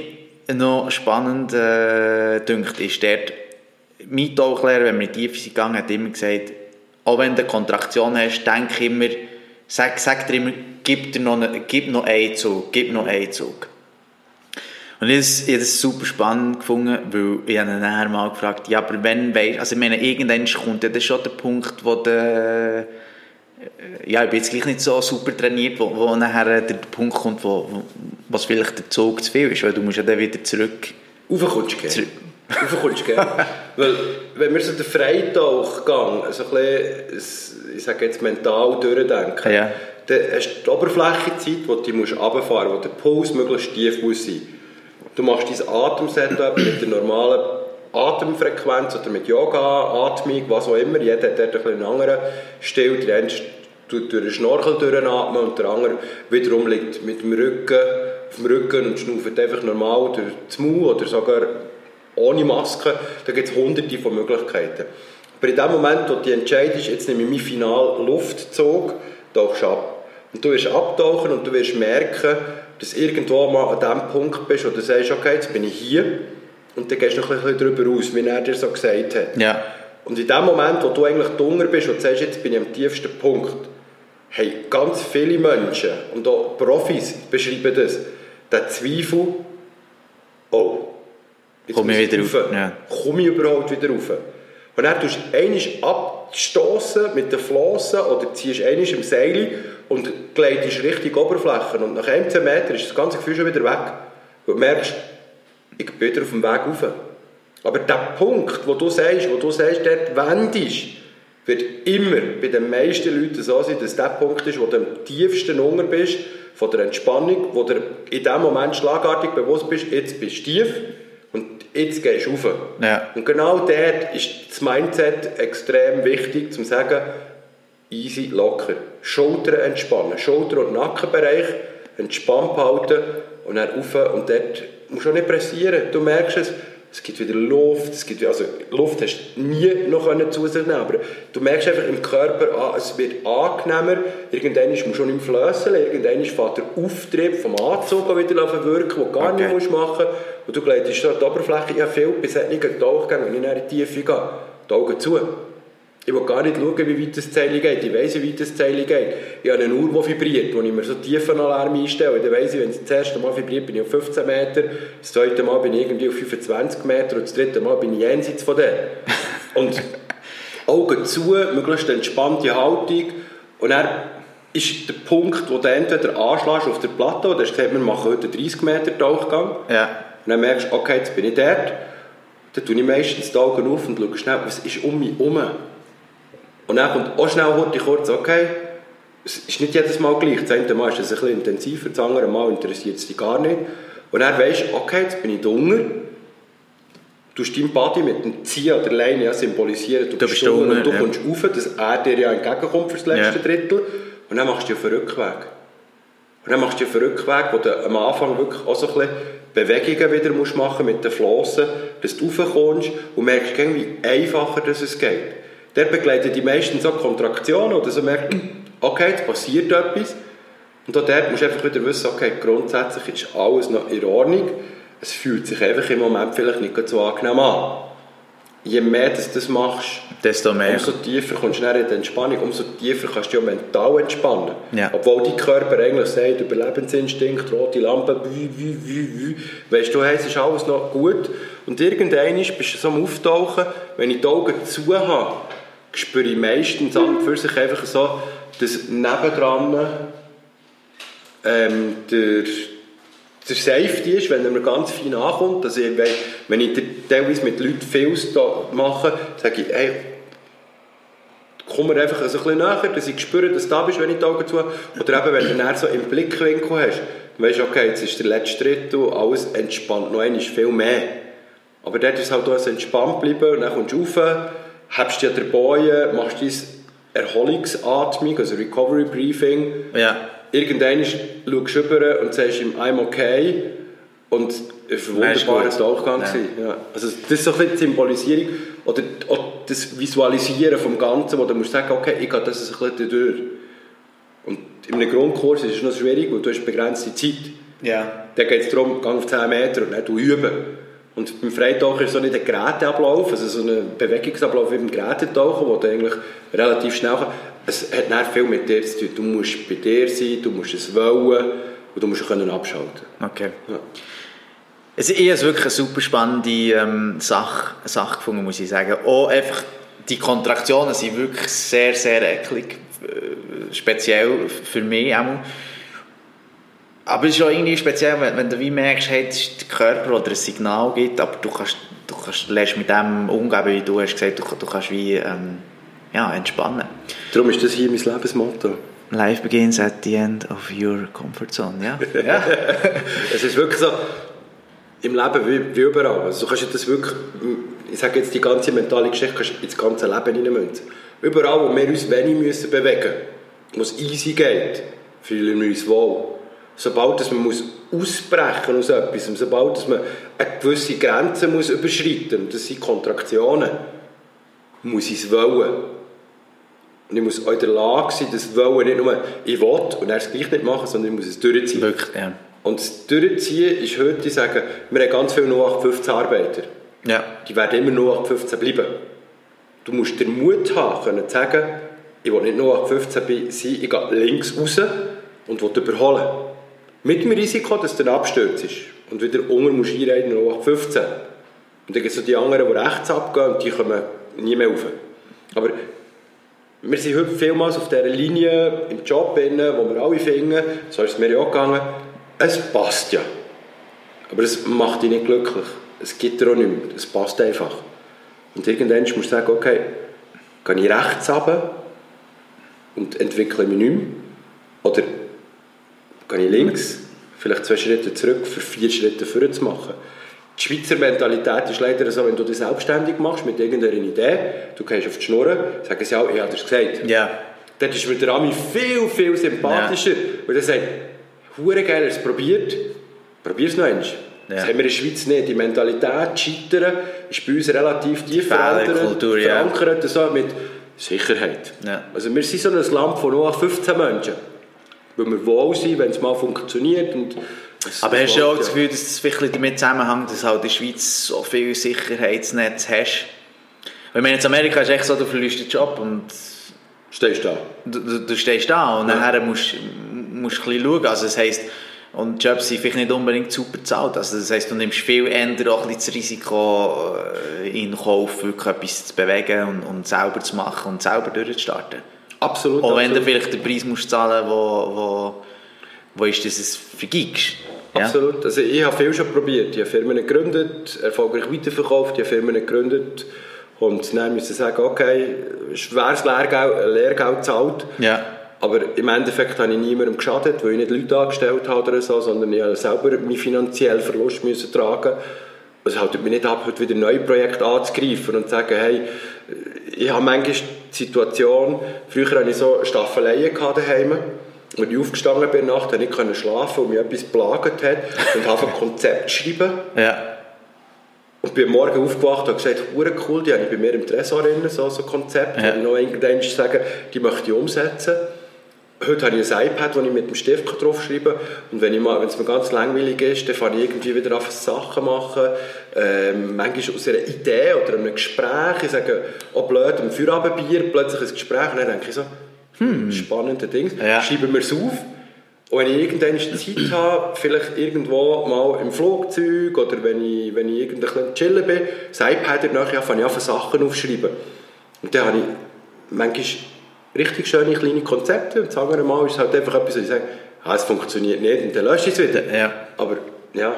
noch spannend äh, dünkt, ist dort, mein Tauchlehrer, wenn wir in die Tiefe gegangen, hat immer gesagt, auch wenn du eine Kontraktion hast, denk immer, sag, sag dir immer, gib, dir noch, eine, gib noch einen Zug, gib noch einen Zug. Und ich ich das super spannend gefunden, weil ich habe ihn nachher mal gefragt, ja, aber wenn, weisst, also ich meine, irgendwann kommt ja dann schon der Punkt, wo der, äh, ja, ich bin jetzt gleich nicht so super trainiert, wo, wo nachher der Punkt kommt, wo, wo was vielleicht der Zug zu viel ist, weil du musst ja dann wieder zurück. Raufkommst du Zurück. Du gerne. Weil, wenn wir so den Freitauchgang, also ein bisschen, ich sage jetzt mental durchdenken, Ja. dann hast du die Oberflächenzeit, wo du musst runterfahren musst, wo der Puls möglichst tief muss sein. Du machst dein Atemsetup mit der normalen Atemfrequenz oder mit Yoga, Atmung, was auch immer. Jeder hat dort einen anderen Stil. Der eine tut durch den Schnorchel durchatmen und der andere wiederum liegt mit dem Rücken auf dem Rücken und schnauft einfach normal durch das Maul oder sogar ohne Maske. Da gibt es hunderte von Möglichkeiten. Aber in dem Moment, wo du entscheidest, jetzt nehme ich meinen finalen Luftzug, tauchst du ab. Und du wirst abtauchen und du wirst merken, dass du irgendwo mal an dem Punkt bist, wo du sagst, okay, jetzt bin ich hier. Und dann gehst du noch ein bisschen darüber aus, wie er dir so gesagt hat. Ja. Und in dem Moment, wo du eigentlich dunger bist und sagst, jetzt bin ich am tiefsten Punkt, haben ganz viele Menschen und auch Profis beschreiben das, den Zweifel, oh, jetzt Komme ich wieder rauf. rauf, ja. Komme ich überhaupt wieder rauf? Und dann tust du einmal abstoßen mit den Flossen oder ziehst einmal im Seil und gleitest Richtung Oberfläche. Und nach 1 Meter ist das ganze Gefühl schon wieder weg. Und du merkst, ich bin wieder auf dem Weg rauf. Aber der Punkt, wo du sagst, wo du sagst, dort wendest, wird immer bei den meisten Leuten so sein, dass der Punkt ist, wo du am tiefsten Hunger bist, von der Entspannung, wo du in dem Moment schlagartig bewusst bist, jetzt bist du tief und jetzt gehst du rauf. Ja. Und genau dort ist das Mindset extrem wichtig, zum zu sagen, easy, locker. Schultern entspannen, Schulter- und Nackenbereich entspannt behalten und dann rauf und dort musst du auch nicht pressieren. Du merkst es, es gibt wieder Luft, es gibt, also Luft hast du nie noch zu sich nehmen, aber du merkst einfach im Körper, ah, es wird angenehmer, irgendwann musst du schon nicht mehr flösseln, irgendwann fährt der Auftrieb vom Anzug wieder wirken, den du gar Okay. nicht musst machen musst, und du gleitest an die Oberfläche, habe viel bis solchen Tauchgängen, wenn ich in die Tiefe gehe, die Augen zu. Ich will gar nicht schauen, wie weit das Zeile geht. Ich weiss, wie weit das Zeile geht. Ich habe eine Uhr, die vibriert, wo ich mir so tiefen Alarm einstelle. Dann weiss ich, wenn es das erste Mal vibriert, bin ich auf 15 Meter, das zweite Mal bin ich irgendwie auf 25 Meter und das dritte Mal bin ich jenseits von dem. Und Augen zu, möglichst entspannte Haltung und dann ist der Punkt, wo du entweder anschlägst auf der Platte, oder hast gesagt, wir machen heute einen 30 Meter Tauchgang. Ja. Und dann merkst du, okay, jetzt bin ich dort. Dann tue ich meistens die Augen auf und schaue schnell, was ist um mich herum. Und dann kommt auch schnell heute kurz, okay, es ist nicht jedes Mal gleich. Das eine Mal ist es ein bisschen intensiver, das andere Mal interessiert es dich gar nicht. Und dann weisst du, okay, jetzt bin ich drunter. Du hast deinen Body mit dem Ziehen an der Leine ja, symbolisieren. Du, bist drunter drunter, und du ja. kommst rauf, dass er dir ja entgegenkommt für das letzte Ja. Drittel. Und dann machst du den Rückweg. Und dann machst du den Rückweg, wo du am Anfang wirklich auch so ein bisschen Bewegungen wieder musst machen mit den Flossen, dass du raufkommst und merkst, wie einfacher das es geht. Der begleitet die meisten so Kontraktionen oder so merkt, okay, jetzt passiert etwas. Und auch dort musst du einfach wieder wissen, okay, grundsätzlich ist alles noch in Ordnung. Es fühlt sich einfach im Moment vielleicht nicht so angenehm an. Je mehr du das machst, Desto mehr. Umso tiefer kommst du dann in die Entspannung, umso tiefer kannst du ja mental entspannen. Ja. Obwohl dein Körper eigentlich sagt, Überlebensinstinkt, rote Lampe, wie, wie, wie, wie. Weißt du, hey, es ist alles noch gut. Und irgendwann bist du so am Auftauchen, wenn ich die Augen zu habe, spüre ich meistens an und für sich einfach so, dass nebendran ähm, der, der Safety ist, wenn er mir ganz fein ankommt. Also ich, wenn, ich teilweise mit Leuten da mache, sage ich, hey, komm mir einfach so ein bisschen näher, dass ich spüre, dass du da bist, wenn ich die Augen zu. Oder eben, wenn du dann so im Blickwinkel hast, dann weisst du, okay, jetzt ist der letzte Drittel, alles entspannt, noch einmal viel mehr. Aber dort ist halt auch entspannt bleiben und dann kommst du rauf, hebst dich an der Boje, machst dein Erholungsatmung, also Recovery Briefing. Ja. Irgendwann schaust du rüber und sagst ihm, I'm okay. Und es war ein wunderbarer. Tauchgang. Ja. Ja. Also das ist so ein bisschen die Symbolisierung oder das Visualisieren vom Ganzen, wo du musst sagen, okay, ich gehe das ein bisschen durch. Und in einem Grundkurs ist es noch schwierig, weil du hast begrenzte Zeit. Ja. Dann geht es darum, geh auf 10 Meter und dann du üben. Und beim Freitauchen ist so nicht ein Geräteablauf, also so ein Bewegungsablauf wie beim Gerätetauchen, wo du eigentlich relativ schnell kann. Es hat dann viel mit dir zu tun. Du musst bei dir sein, du musst es wollen und du musst auch können abschalten Okay. Ja. Also ich habe es wirklich eine super spannende ähm, Sache, Sache gefunden, muss ich sagen. Auch einfach, die Kontraktionen sind wirklich sehr, sehr eklig. äh, Speziell für mich auch. Aber es ist auch irgendwie speziell, wenn, wenn du wie merkst, hey, das ist der Körper, der ein Signal gibt, aber du kannst, du kannst lässt mit dem umgehen, wie du hast gesagt, du, du kannst wie ähm, ja, entspannen. Darum ist das hier mein Lebensmotto. Life begins at the end of your comfort zone, ja. ja. Es ist wirklich so, im Leben wie, wie überall. Also du kannst das wirklich, ich sage jetzt die ganze mentale Geschichte, kannst du ins ganze Leben hineinmünzen. Überall, wo wir uns wenig müssen bewegen wo es easy geht, fühlen wir uns wohl. Sobald dass man muss ausbrechen aus etwas, sobald dass man eine gewisse Grenze muss überschreiten muss, das sind Kontraktionen, muss ich es wollen. Und ich muss auch in der Lage sein, das Wollen nicht nur ich will und er es gleich nicht machen, sondern ich muss es durchziehen. Wirklich, ja. Und das Durchziehen ist heute, ich sage, wir haben ganz viele 0815 Arbeiter. Ja. Die werden immer 0815 bleiben. Du musst den Mut haben, können zu sagen, ich will nicht 0815 sein, ich gehe links raus und will überholen. Mit dem Risiko, dass der Absturz ist. Und wieder unten musst du einreiten 0815. Und dann gibt es so die anderen, die rechts abgehen und die kommen nie mehr rauf. Aber wir sind heute vielmals auf dieser Linie im Job, drin, wo wir alle finden, so ist es mir ja auch gegangen, es passt ja. Aber es macht dich nicht glücklich. Es gibt dir auch nicht mehr. Es passt einfach. Und irgendwann musst du sagen, okay, gehe ich rechts runter und entwickle mich nicht mehr? Oder gehe ich links, vielleicht zwei Schritte zurück, für vier Schritte vorwärts zu machen? Die Schweizer Mentalität ist leider so, wenn du dich selbstständig machst mit irgendeiner Idee, du gehst auf die Schnur, sagen sie auch, ich habe das gesagt. Ja. Dort ist mir der Ami viel, viel sympathischer. Weil er sagt, hure geil, er es probiert, probier es noch einmal. Das haben wir in der Schweiz nicht. Die Mentalität, Scheitern, ist bei uns relativ tief verankert, Fehlerkultur, ja. verankert so mit Sicherheit. Ja. Also wir sind so ein Land von nur 15 Menschen. Weil wir wohl sind, wenn es mal funktioniert. Und Aber hast du auch das. Gefühl, dass es vielleicht damit zusammenhängt, dass halt in der Schweiz so viel Sicherheitsnetz hast? Weil meine, in Amerika ist echt so, du verlierst den Job und Stehst du da? du, du, du stehst da und Ja. nachher musst du ein bisschen schauen. Also das heisst, und Jobs sind vielleicht nicht unbedingt super bezahlt. Also das heisst, du nimmst viel eher auch ein bisschen das Risiko äh, in Kauf, wirklich etwas zu bewegen und, und selber zu machen und selber durchzustarten. Absolut. Auch wenn du absolut. vielleicht den Preis musst zahlen wo, wo, wo ist, dass es vergibst. Ja? Absolut. Also ich habe viel schon probiert. Ich habe Firmen gegründet, erfolgreich weiterverkauft, ich habe Firmen gegründet und dann ich sagen, okay, schweres Lehrgeld, Lehrgeld zahlt. Ja. Aber im Endeffekt habe ich niemandem geschadet, weil ich nicht Leute angestellt habe oder so, sondern ich habe selber meinen finanziellen Verlust müssen tragen. Es haltet mich nicht ab, heute wieder neue Projekte anzugreifen und zu sagen, hey, ich habe manchmal Situation, früher hatte ich so Staffeleien daheim, als ich aufgestanden bin nachts, habe ich nicht können schlafen und mich etwas belagert hat und habe ein Konzept geschrieben Ja. und bin morgen aufgewacht und gesagt, hure cool, die habe ich bei mir im Tresor drin, so, so ein Konzept, Ja. ja. ich noch irgendwann sagen, die möchte ich umsetzen. Heute habe ich ein iPad, wo ich mit dem Stift draufschreiben kann. Und wenn, ich mal, wenn es mir ganz langweilig ist, dann fange ich irgendwie wieder an Sachen machen. Ähm, manchmal aus einer Idee oder einem Gespräch. Ich sage, oh blöd, im Feierabendbier plötzlich ein Gespräch. Und dann denke ich so, hm, spannende Ding. Ja. Schreiben wir es auf. Und wenn ich irgendwann Zeit habe, vielleicht irgendwo mal im Flugzeug oder wenn ich, wenn ich bisschen chillen bin, das iPad Nähe, fange ich an, Sachen aufzuschreiben. Und dann habe ich manchmal richtig schöne kleine Konzepte und das andere Mal ist es halt einfach etwas, wo ich sage, ah, es funktioniert nicht und dann lösche ich es wieder. Ja. Aber ja,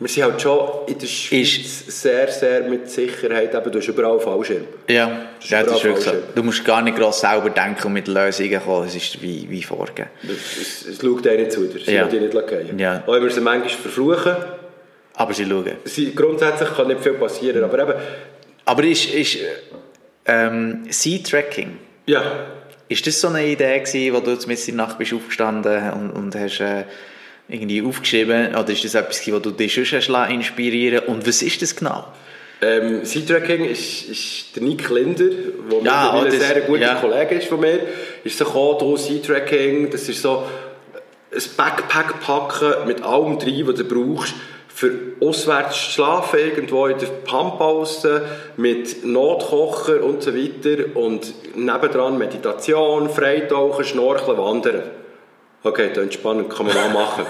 wir sind halt schon in der Schweiz sehr, sehr mit Sicherheit, eben, du hast überall Fallschirm. Ja, ist ja das ist überall wirklich so. Du musst gar nicht gross selber denken und mit Lösungen kommen. Es ist wie, wie vorgegeben. Es, es schaut dir nicht zu, dir. sie Ja. dich nicht gehen. Ja. Auch wenn wir sie manchmal verfluchen, Aber sie schauen. sie, grundsätzlich kann nicht viel passieren, aber eben, Aber ist, ist ähm, Sea-Tracking, ja, ist das so eine Idee gewesen, wo du jetzt in der Nacht bist aufgestanden und, und hast äh, irgendwie aufgeschrieben? Oder ist das etwas wo du dich schon inspirieren Und was ist das genau? Ähm, Sea-Tracking ist, ist der Nick Linder, der Ja, oh, das- ein sehr guter ja. Kollege ist von mir, ist so gekommen, Sea-Tracking, das ist so ein Backpack packen mit allem drin, was du brauchst, für auswärts zu schlafen, irgendwo in der Pampa aussen, mit Notkocher und so weiter und nebendran Meditation, Freitauchen, Schnorcheln, Wandern. Okay, das ist spannend, kann man mal machen.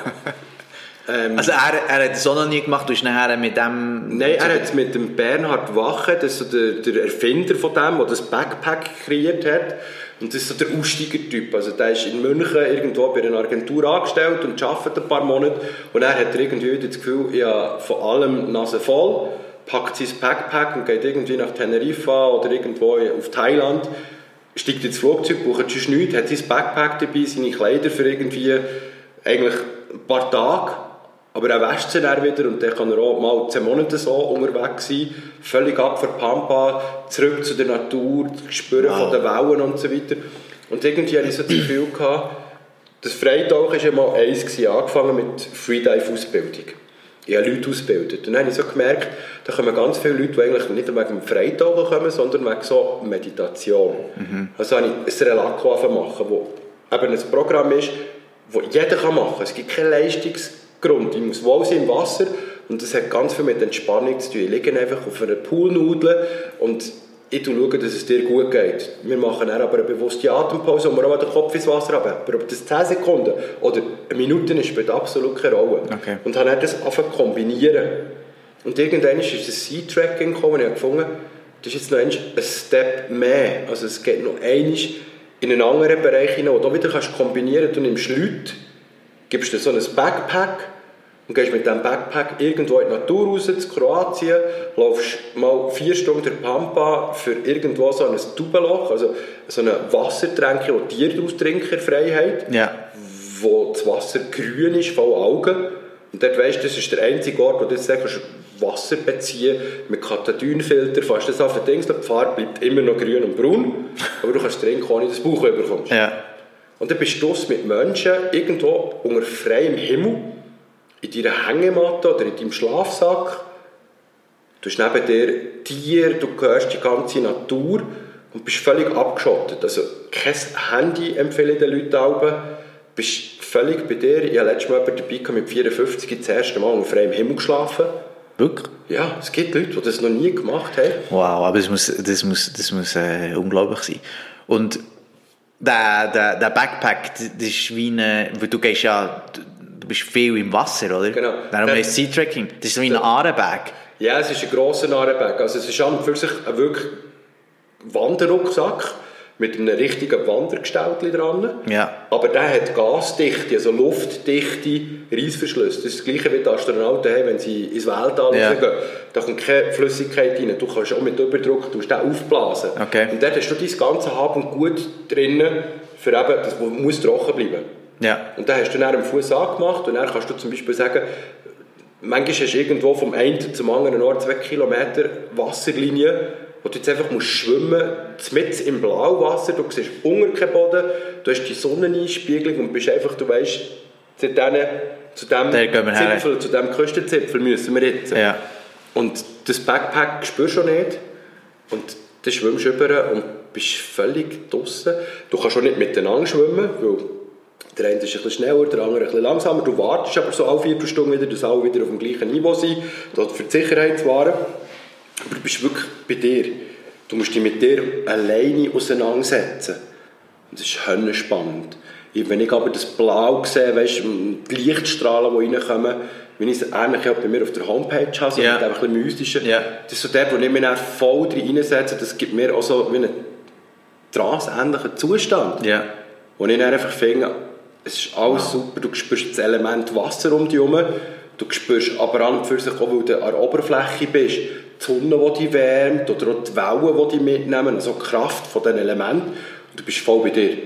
ähm, Also er, er hat das auch noch nie gemacht, du hast nachher mit dem... Nein, er hat es mit dem Bernhard Wache, das ist so der, der Erfinder von dem, der das Backpack kreiert hat. Und das ist so der Aussteigertyp. Also der ist in München irgendwo bei einer Agentur angestellt und arbeitet ein paar Monate. Und er hat irgendwie das Gefühl, habe von allem Nase voll, packt sein Backpack und geht irgendwie nach Teneriffa oder irgendwo auf Thailand, steigt ins Flugzeug, braucht sonst nichts, hat sein Backpack dabei, seine Kleider für irgendwie eigentlich ein paar Tage. Aber er wäscht sie dann wieder und dann kann er auch mal zehn Monate so unterwegs sein, völlig ab von Pampa, zurück zu der Natur, Spüren von den Wellen und so weiter. Und irgendwie hatte ich so das Gefühl, gehabt, das Freitauchen war ja mal eins, gewesen, angefangen mit Freedive-Ausbildung. Ich habe Leute ausgebildet. Und dann habe ich so gemerkt, da kommen ganz viele Leute, die eigentlich nicht wegen dem Freitauchen kommen, sondern wegen so Meditation. Also habe ich ein Relacco machen, wo eben ein Programm ist, das jeder kann machen kann. Es gibt keinen Leistungsgrund. Ich muss wohl sein im Wasser und das hat ganz viel mit Entspannung zu tun. Ich liege einfach auf einer Poolnudel und ich schaue, dass es dir gut geht. Wir machen dann aber eine bewusste Atempause, wo wir auch den Kopf ins Wasser haben. Aber ob das 10 Sekunden oder eine Minute ist, spielt absolut keine Rolle. Okay. Und habe dann das angefangen kombinieren. Und irgendwann ist das Sea-Tracking gekommen und ich habe gefunden, das ist jetzt noch ein Step mehr. Also es geht noch einmal in einen anderen Bereich hinein, wo du wieder kannst kombinieren kannst. Du nimmst Leute, gibst dir so ein Backpack und gehst mit diesem Backpack irgendwo in die Natur raus, zu Kroatien, laufst mal vier Stunden durch Pampa für irgendwo so ein Tubenloch, also so eine Wassertränke, wo Tiere daraus trinken, in Freiheit Ja. wo das Wasser grün ist, voll Augen. Und dort weisst du, das ist der einzige Ort, wo du jetzt sagst, Wasser beziehen mit Katadynfilter, fast das auf der Dings, die Farbe bleibt immer noch grün und braun, aber du kannst trinken, ohne dass du Bauch bekommst. Ja. Und dann bist du mit Menschen irgendwo unter freiem Himmel in deiner Hängematte oder in deinem Schlafsack. Du hast neben dir Tiere, du hörst die ganze Natur und bist völlig abgeschottet. Also kein Handy empfehle ich den Leuten auch. Du bist völlig bei dir. Ich habe letztes Mal jemanden dabei mit 54 das erste Mal unter freiem Himmel geschlafen. Wirklich? Ja, es gibt Leute, die das noch nie gemacht haben. Wow, aber das muss, das muss, das muss äh, unglaublich sein. Und der, der, der Backpack, das ist wie eine, weil du gehst ja, bist viel im Wasser, oder? Genau. Darum Der- heißt Sea Trekking. Das ist so wie ein Arenbag. Ja, es ist ein grosser Narenberg. Also es ist an und für sich ein wirklich Wanderrucksack mit einem richtigen Wandergestaltli dran. Ja. Aber der hat gasdichte, also luftdichte Reissverschlüsse. Das ist das gleiche wie die Astronauten haben, wenn sie ins Weltall Ja. gehen. Da kommt keine Flüssigkeit rein. Du kannst auch mit Überdruck du musst den aufblasen. Okay. Und dort hast du dein ganze Hab und Gut drinnen, für eben, das muss trocken bleiben. Ja. Und dann hast du dann am Fuß angemacht und dann kannst du zum Beispiel sagen, manchmal hast du irgendwo vom einen zum anderen Ort zwei Kilometer Wasserlinie, wo du jetzt einfach musst schwimmen musst, mit im Blauwasser, du siehst unter keinen Boden, du hast die Sonneneinspiegelung und bist einfach, du weißt, zu, denen, zu dem. Zipfel, zu dem Küstenzipfel müssen wir jetzt. Ja. Und das Backpack spürst du nicht. Und dann schwimmst du über und bist völlig draußen. Du kannst auch nicht miteinander schwimmen, weil der eine ist ein bisschen schneller, der andere ein bisschen langsamer. Du wartest aber so alle Viertelstunde wieder, dass alle wieder auf dem gleichen Niveau sind, dort für die Sicherheit zu wahren. Aber du bist wirklich bei dir. Du musst dich mit dir alleine auseinandersetzen. Das ist höllenspannend. Ich- Wenn ich aber das Blau sehe, weißt, die Lichtstrahlen, die reinkommen, wenn ich es ähnlich auch bei mir auf der Homepage habe, so Ja. mit einfach ein bisschen mystischer, Ja. das ist so der, wo ich mich voll drin reinsetze, das gibt mir auch so wie einen transähnlichen Zustand. Ja. Wo ich dann einfach finde, es ist alles super, du spürst das Element Wasser um dich herum, du spürst aber an und für sich auch, weil du an der Oberfläche bist, die Sonne, die dich wärmt oder auch die Wellen, die dich mitnehmen, also die Kraft von diesen Elementen und du bist voll bei dir.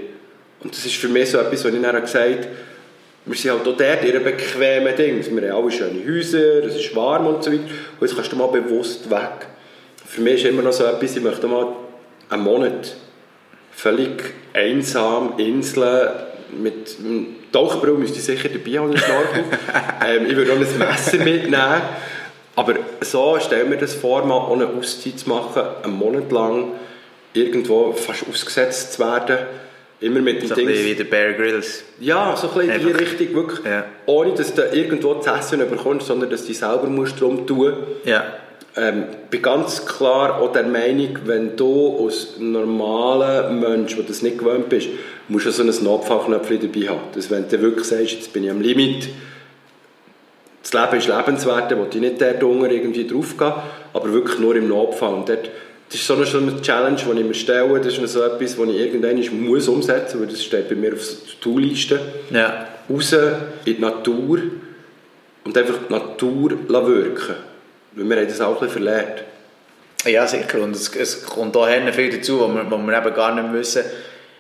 Und das ist für mich so etwas, was ich dann gesagt habe, wir sind halt auch dort in einem bequemen Ding. Wir haben alle schöne Häuser, es ist warm und so weiter. Und jetzt kannst du mal bewusst weg. Für mich ist immer noch so etwas, ich möchte mal einen Monat völlig einsam, Inseln, mit einem Tauchbrille müsste ich sicher dabei haben, ähm, ich würde auch ein Messer mitnehmen. Aber so stell mir das vor, mal ohne Auszeit zu machen, einen Monat lang irgendwo fast ausgesetzt zu werden. Immer mit dem So ein Ding. bisschen wie der Bear Grylls. Ja, so ein bisschen in die. Richtung, wirklich. Ja. Ohne, dass du irgendwo zu essen bekommst, sondern dass du selber musst drum tun Ja. Ähm, bin ganz klar auch der Meinung, wenn du als normaler Mensch, der das nicht gewöhnt bist, musst du so ein Notfallknöpfchen dabei haben. Dass wenn du wirklich sagst, jetzt bin ich am Limit, das Leben ist lebenswert, dann will ich nicht dort unten irgendwie draufgehen, aber wirklich nur im Notfall. Und dort, das ist so eine, so eine Challenge, die ich mir stelle, das ist so etwas, was ich irgendwann muss umsetzen muss, weil das steht bei mir auf der To-Liste. Ja. Raus in die Natur und einfach die Natur lassen wirken. Weil wir haben das auch ein bisschen verlernt. Ja, sicher. Und es, es kommt auch viel dazu, wo wir, wo wir eben gar nicht wissen.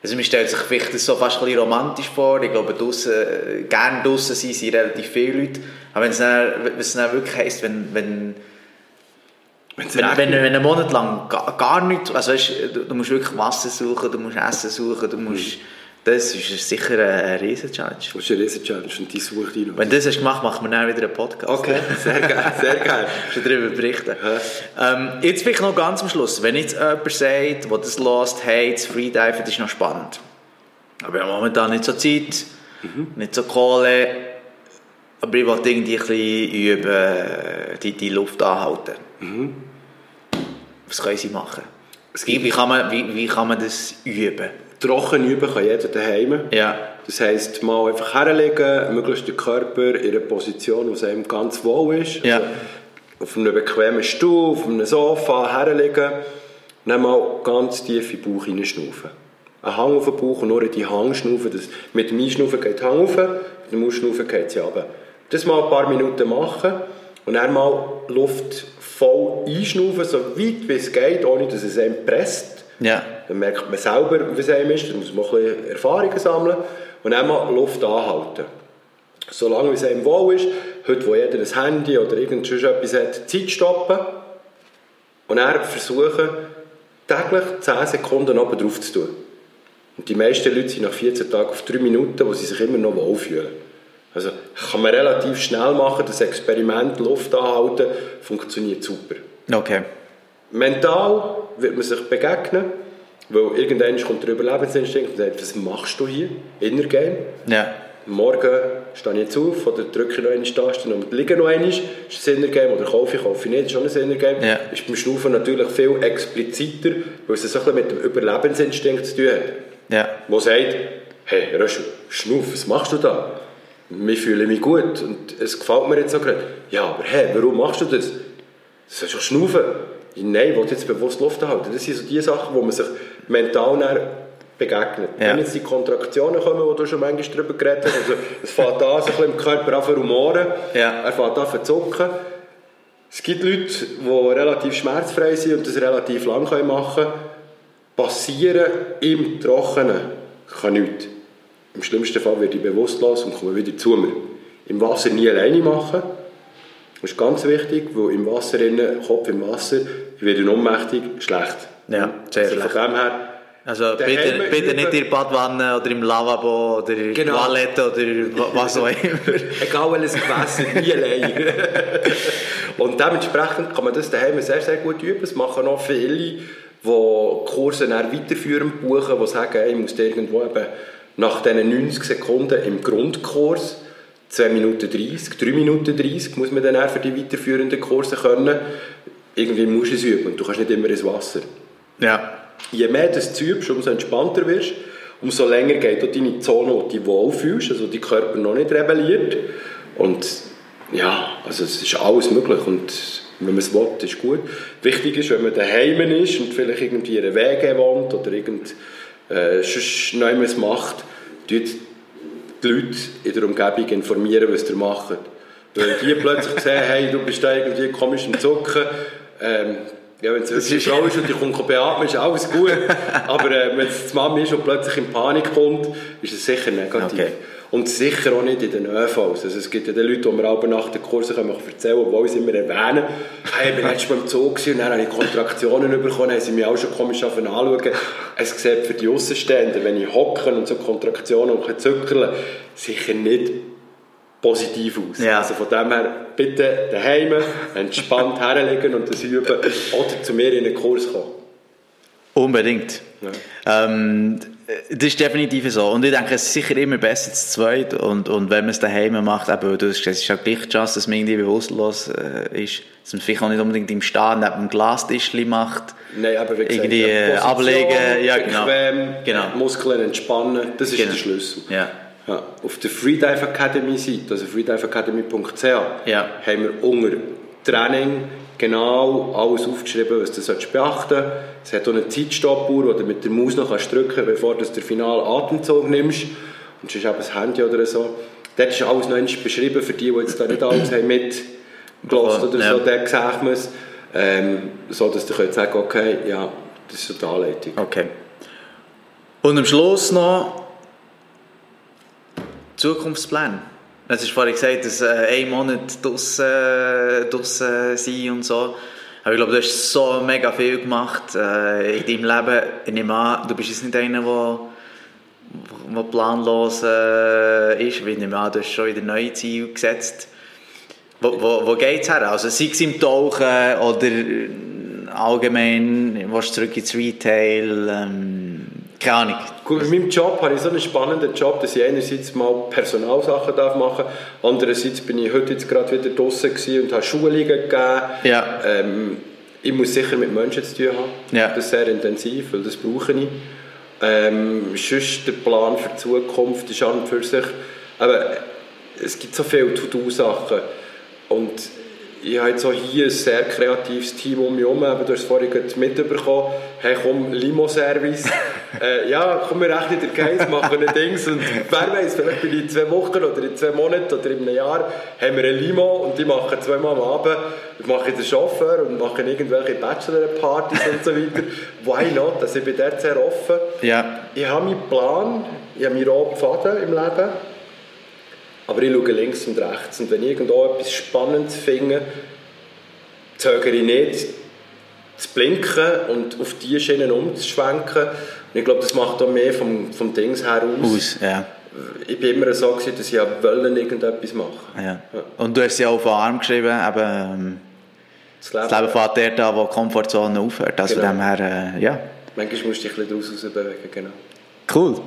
Also man stellt sich vielleicht das so fast ein bisschen romantisch vor. Ich glaube, draussen, gerne draussen sind, sind relativ viele Leute. Aber wenn es dann, wenn es dann wirklich heisst, wenn, wenn, Wenn's wenn, wenn, wenn einen Monat lang gar, gar nichts, also weißt, du, du musst wirklich Wasser suchen, du musst Essen suchen, du musst, das ist sicher eine, eine riesen Challenge. Das ist eine riesen Challenge und die sucht noch. Wenn du das hast gemacht, machen wir dann wieder einen Podcast. Okay, sehr geil, sehr geil. schon darüber berichten. Ähm, jetzt vielleicht noch ganz am Schluss. Wenn jetzt jemand sagt, der das lost, hey, das Freediven, das ist noch spannend. Aber ich habe momentan nicht so Zeit, nicht so Kohle. Aber ich wollte irgendwie ein bisschen üben, die, die Luft anhalten. Was können sie machen? Wie, wie, kann man, wie, wie kann man das üben? Trocken üben kann jeder daheim. Ja. Das heisst, mal einfach herlegen, möglichst den Körper in einer Position, wo es einem ganz wohl ist. Ja. Also auf einem bequemen Stuhl, auf einem Sofa herlegen und dann mal ganz tief in den Bauch hineinschnaufen. Ein Hang auf den Bauch und nur in die Hang schnaufen. Das, mit dem Einschnaufen geht der Hang rauf, mit dem Ausschnaufen geht sie runter. Das mal ein paar Minuten machen und dann mal Luft voll einschnaufen, so weit wie es geht, ohne dass es einem presst. Ja. Dann merkt man selber, wie es einem ist. Dann muss man ein bisschen Erfahrungen sammeln. Und dann mal Luft anhalten. Solange es einem wohl ist, heute, wo jeder ein Handy oder irgend sonst etwas hat, Zeit stoppen. Und dann versuchen, täglich 10 Sekunden oben drauf zu tun. Und die meisten Leute sind nach 14 Tagen auf 3 Minuten, wo sie sich immer noch wohlfühlen. Also kann man relativ schnell machen, das Experiment Luft anhalten, funktioniert super. Okay. Mental wird man sich begegnen, weil irgendwann kommt der Überlebensinstinkt und sagt, was machst du hier, Inner Game? Ja. Morgen stehe ich jetzt auf oder drücke noch eine Taste und liege noch einmal. Ist das Inner-Game oder kaufe ich, kaufe ich nicht, ist schon ein Inner-Game. Ja. Ist beim Schnaufen natürlich viel expliziter, weil es so ein bisschen mit dem Überlebensinstinkt zu tun hat. Ja. Wo sagt, hey Röschel, Schnuff, was machst du da? Ich fühle mich gut und es gefällt mir jetzt auch gerade. Ja, aber hey, warum machst du das? Du sollst doch schnaufen. Nein, ich will jetzt bewusst Luft halten. Das sind so die Sachen, wo man sich mental dann begegnet. Ja. Wenn jetzt die Kontraktionen kommen, die du schon manchmal darüber geredet hast, also es fängt an, bisschen im Körper an zu rumoren, Ja. er fängt an zu zucken. Es gibt Leute, die relativ schmerzfrei sind und das relativ lang machen können. Passieren im Trockenen kann nichts. Im schlimmsten Fall werde ich bewusstlos und komme wieder zu mir. Im Wasser nie alleine machen. Das ist ganz wichtig, weil im Wasser, innen, Kopf im Wasser, ich werde ohnmächtig, schlecht. Ja, sehr also schlecht. Von dem her, Also bitte, bitte nicht in der Badwanne oder im Lavabo oder in Genau. Toilette oder wa- was auch immer. Egal welches Gewässer, nie allein. Und dementsprechend kann man das daheim sehr, sehr gut üben. Es machen auch viele, die Kurse dann weiterführend buchen, die sagen, ich muss irgendwo eben nach diesen 90 Sekunden im Grundkurs 2 Minuten 30, 3 Minuten 30 muss man dann auch für die weiterführenden Kurse können. Irgendwie musst du es üben und du kannst nicht immer ins Wasser. Ja. Je mehr du es übst, umso entspannter wirst, umso länger geht auch deine Zone, wo du dich wohlfühlst, also dein Körper noch nicht rebelliert. Und ja, also es ist alles möglich und wenn man es will, ist gut. Wichtig ist, wenn man daheim ist und vielleicht irgendwie in einer Wege wohnt oder irgend äh, sonst noch macht, die Leute in der Umgebung informieren, was ihr macht. Weil die plötzlich sehen, hey, du bist da irgendwie komisch im Zucken, ähm, ja, wenn es wirklich eine Frau ist und die kommt beatmen, ist alles gut. Aber äh, wenn es die Mami ist und plötzlich in Panik kommt, ist es sicher negativ. Okay. Und sicher auch nicht in den ÖVs. Also es gibt ja die Leute, die mir aber nach den Kursen können erzählen können, obwohl sie immer erwähnen, hey, ich bin letztes Mal im Zug und dann habe ich Kontraktionen bekommen, haben sie mich auch schon komisch anschauen. Es sieht für die Außenstehenden, wenn ich hocke und so Kontraktionen und zückeln, sicher nicht positiv aus. Ja. Also von dem her, bitte daheim entspannt herlegen und das üben oder zu mir in einen Kurs kommen. Unbedingt. Ähm, das ist definitiv so. Und ich denke, es ist sicher immer besser zu zweit. Und, und wenn man es daheim macht, eben, du hast gesagt, es ist auch gleich die Chance, dass man irgendwie bewusstlos äh, ist. Dass man vielleicht auch nicht unbedingt im Stehen neben dem Glastischli macht. Nein, aber wie gesagt, Irgendwie, äh, ablegen, ja, genau. bequem, Genau. Muskeln entspannen, das ist Genau. der Schlüssel. Ja. Ja, auf der Freedive Academy Seite, also freediveacademy.ch, Ja. haben wir unter Training genau alles aufgeschrieben, was du beachten solltest. Es hat auch eine Zeitstoppuhr, wo du mit der Maus noch kannst drücken kannst, bevor du den finalen Atemzug nimmst. Und sonst eben das Handy oder so. Dort ist alles noch beschrieben, für die, die jetzt da nicht alles haben mitgelassen oder Ja. so, dort sagt man es. Ähm, so, dass du könnt sagen okay, ja, das ist so die Anleitung. Okay. Und am Schluss noch Zukunftspläne. Es ist vorhin gesagt, dass äh, ein Monat draussen, äh, draussen sein und so. Aber ich glaube, du hast so mega viel gemacht äh, in deinem Leben. Ich nehme an, du bist jetzt nicht einer, der planlos äh, ist. Ich nehme an, du hast schon wieder neue Ziele gesetzt. Wo, wo, wo geht es her? Also sei es im Tauchen oder äh, allgemein, du zurück ins Retail? Ähm, keine Ahnung. Gut, in meinem Job habe ich so einen spannenden Job, dass ich einerseits mal Personalsachen darf machen darf, andererseits bin ich heute jetzt gerade wieder draußen und habe Schulungen gegeben. Ja. Ähm, ich muss sicher mit Menschen zu tun haben. Ja. Das ist sehr intensiv, weil das brauche ich. Ähm, sonst der Plan für die Zukunft ist an und für sich, aber es gibt so viele To-Do-Sachen und ich habe jetzt auch hier ein sehr kreatives Team um mich herum. Du hast es vorhin mitbekommen. Hey, komm, Limo-Service. äh, ja, komm, wir rechnen den Case, machen ein Dings. Und wer weiß, vielleicht bin ich in zwei Wochen oder in zwei Monaten oder in einem Jahr haben wir ein Limo und die machen zweimal am Abend. Ich mache den Chauffeur und mache irgendwelche Bachelor-Partys und so weiter. Why not? Also ich bin dort sehr offen. Ja. Ich habe meinen Plan, ich habe meinen roten Faden im Leben. Aber ich schaue links und rechts. Und wenn ich irgendwo etwas Spannendes finde, zögere ich nicht, zu blinken und auf die Schienen umzuschwenken. Und ich glaube, das macht auch mehr vom, vom Dings her aus. Aus, ja. ich bin immer so gewesen, dass ich ja wollen irgendetwas machen. Ja. Und du hast ja auf den Arm geschrieben, eben, ähm, Das Leben, das Leben fährt dort an, wo die Komfortzone aufhört. Also Genau. dem her, äh, ja, Manchmal musst du dich ein bisschen daraus bewegen, genau. cool.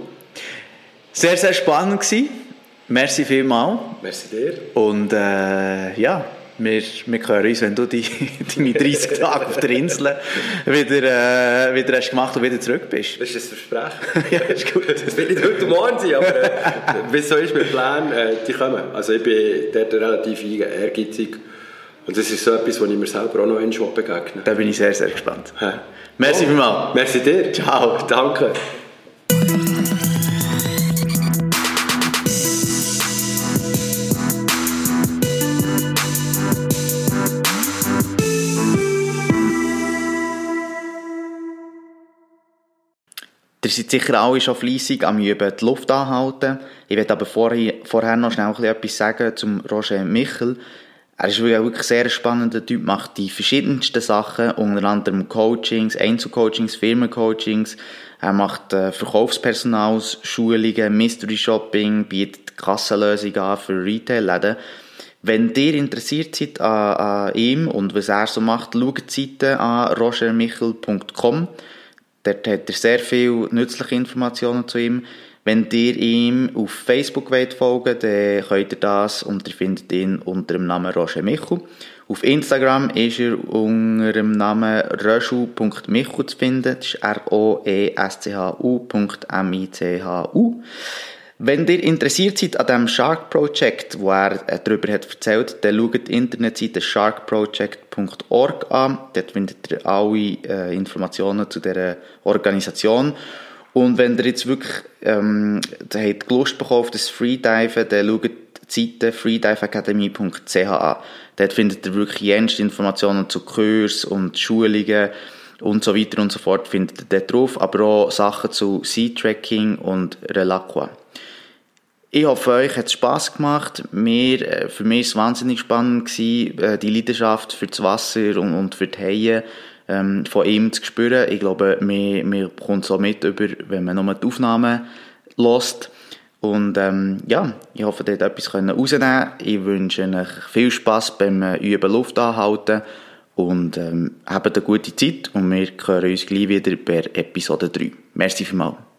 Sehr, sehr spannend gewesen. Merci vielmals. Merci dir. Und äh, ja, wir, wir hören uns, wenn du die, deine 30 Tage auf der Insel wieder, äh, wieder hast gemacht und wieder zurück bist. Das ist ein Versprechen. Ja, ist gut. Das will nicht heute Morgen sein, aber äh, wie so ist mit Plänen, äh, die kommen. Also ich bin dort relativ ehrgeizig. Und das ist so etwas, was ich mir selber auch noch einmal begegne. Da bin ich sehr, sehr gespannt. Hä? Merci Oh, vielmals. Merci dir. Ciao. Danke. Ihr seid sicher alle schon fleissig am Üben die Luft anhalten. Ich werde aber vorher, vorher noch schnell ein etwas sagen zum Roger Michel. Er ist wirklich wirklich sehr ein spannender Typ, macht die verschiedensten Sachen, unter anderem Coachings, Einzelcoachings, Firmencoachings. Er macht äh, Verkaufspersonals, Schulungen, Mystery Shopping, bietet Kassenlösungen an für Retail-Läden. Wenn ihr interessiert seid an, an ihm und was er so macht, schaut die Seite an rogermichel.com. Dort hat er sehr viele nützliche Informationen zu ihm. Wenn ihr ihm auf Facebook wollt folgen dann könnt ihr das und ihr findet ihn unter dem Namen Roger Michel. Auf Instagram ist er unter dem Namen röschu.michu zu finden. Das ist R-O-E-S-C-H-U.M-I-C-H-U. Wenn ihr interessiert seid an dem Shark Project, wo er äh, darüber hat erzählt, dann schaut die Internetseite sharkproject.org an. Dort findet ihr alle äh, Informationen zu dieser Organisation. Und wenn ihr jetzt wirklich ähm, habt Lust bekommen auf das Freediven, dann schaut die Seite freediveacademy.ch an. Dort findet ihr wirklich jenste Informationen zu Kursen und Schulungen und so weiter und so fort findet ihr dort drauf, aber auch Sachen zu Sea-Tracking und Relaqua. Ich hoffe, euch hat es Spass gemacht. Mir, äh, für mich war es wahnsinnig spannend, gewesen, äh, die Leidenschaft für das Wasser und, und für die Haie ähm, von ihm zu spüren. Ich glaube, man, man bekommt so mit, über, wenn man nur die Aufnahmen lost. Und ähm, ja, ich hoffe, ihr habt etwas rausnehmen Ich wünsche euch viel Spass beim äh, Üben Luft anhalten und ähm, habt eine gute Zeit und wir hören uns gleich wieder bei Episode 3. Merci vielmals.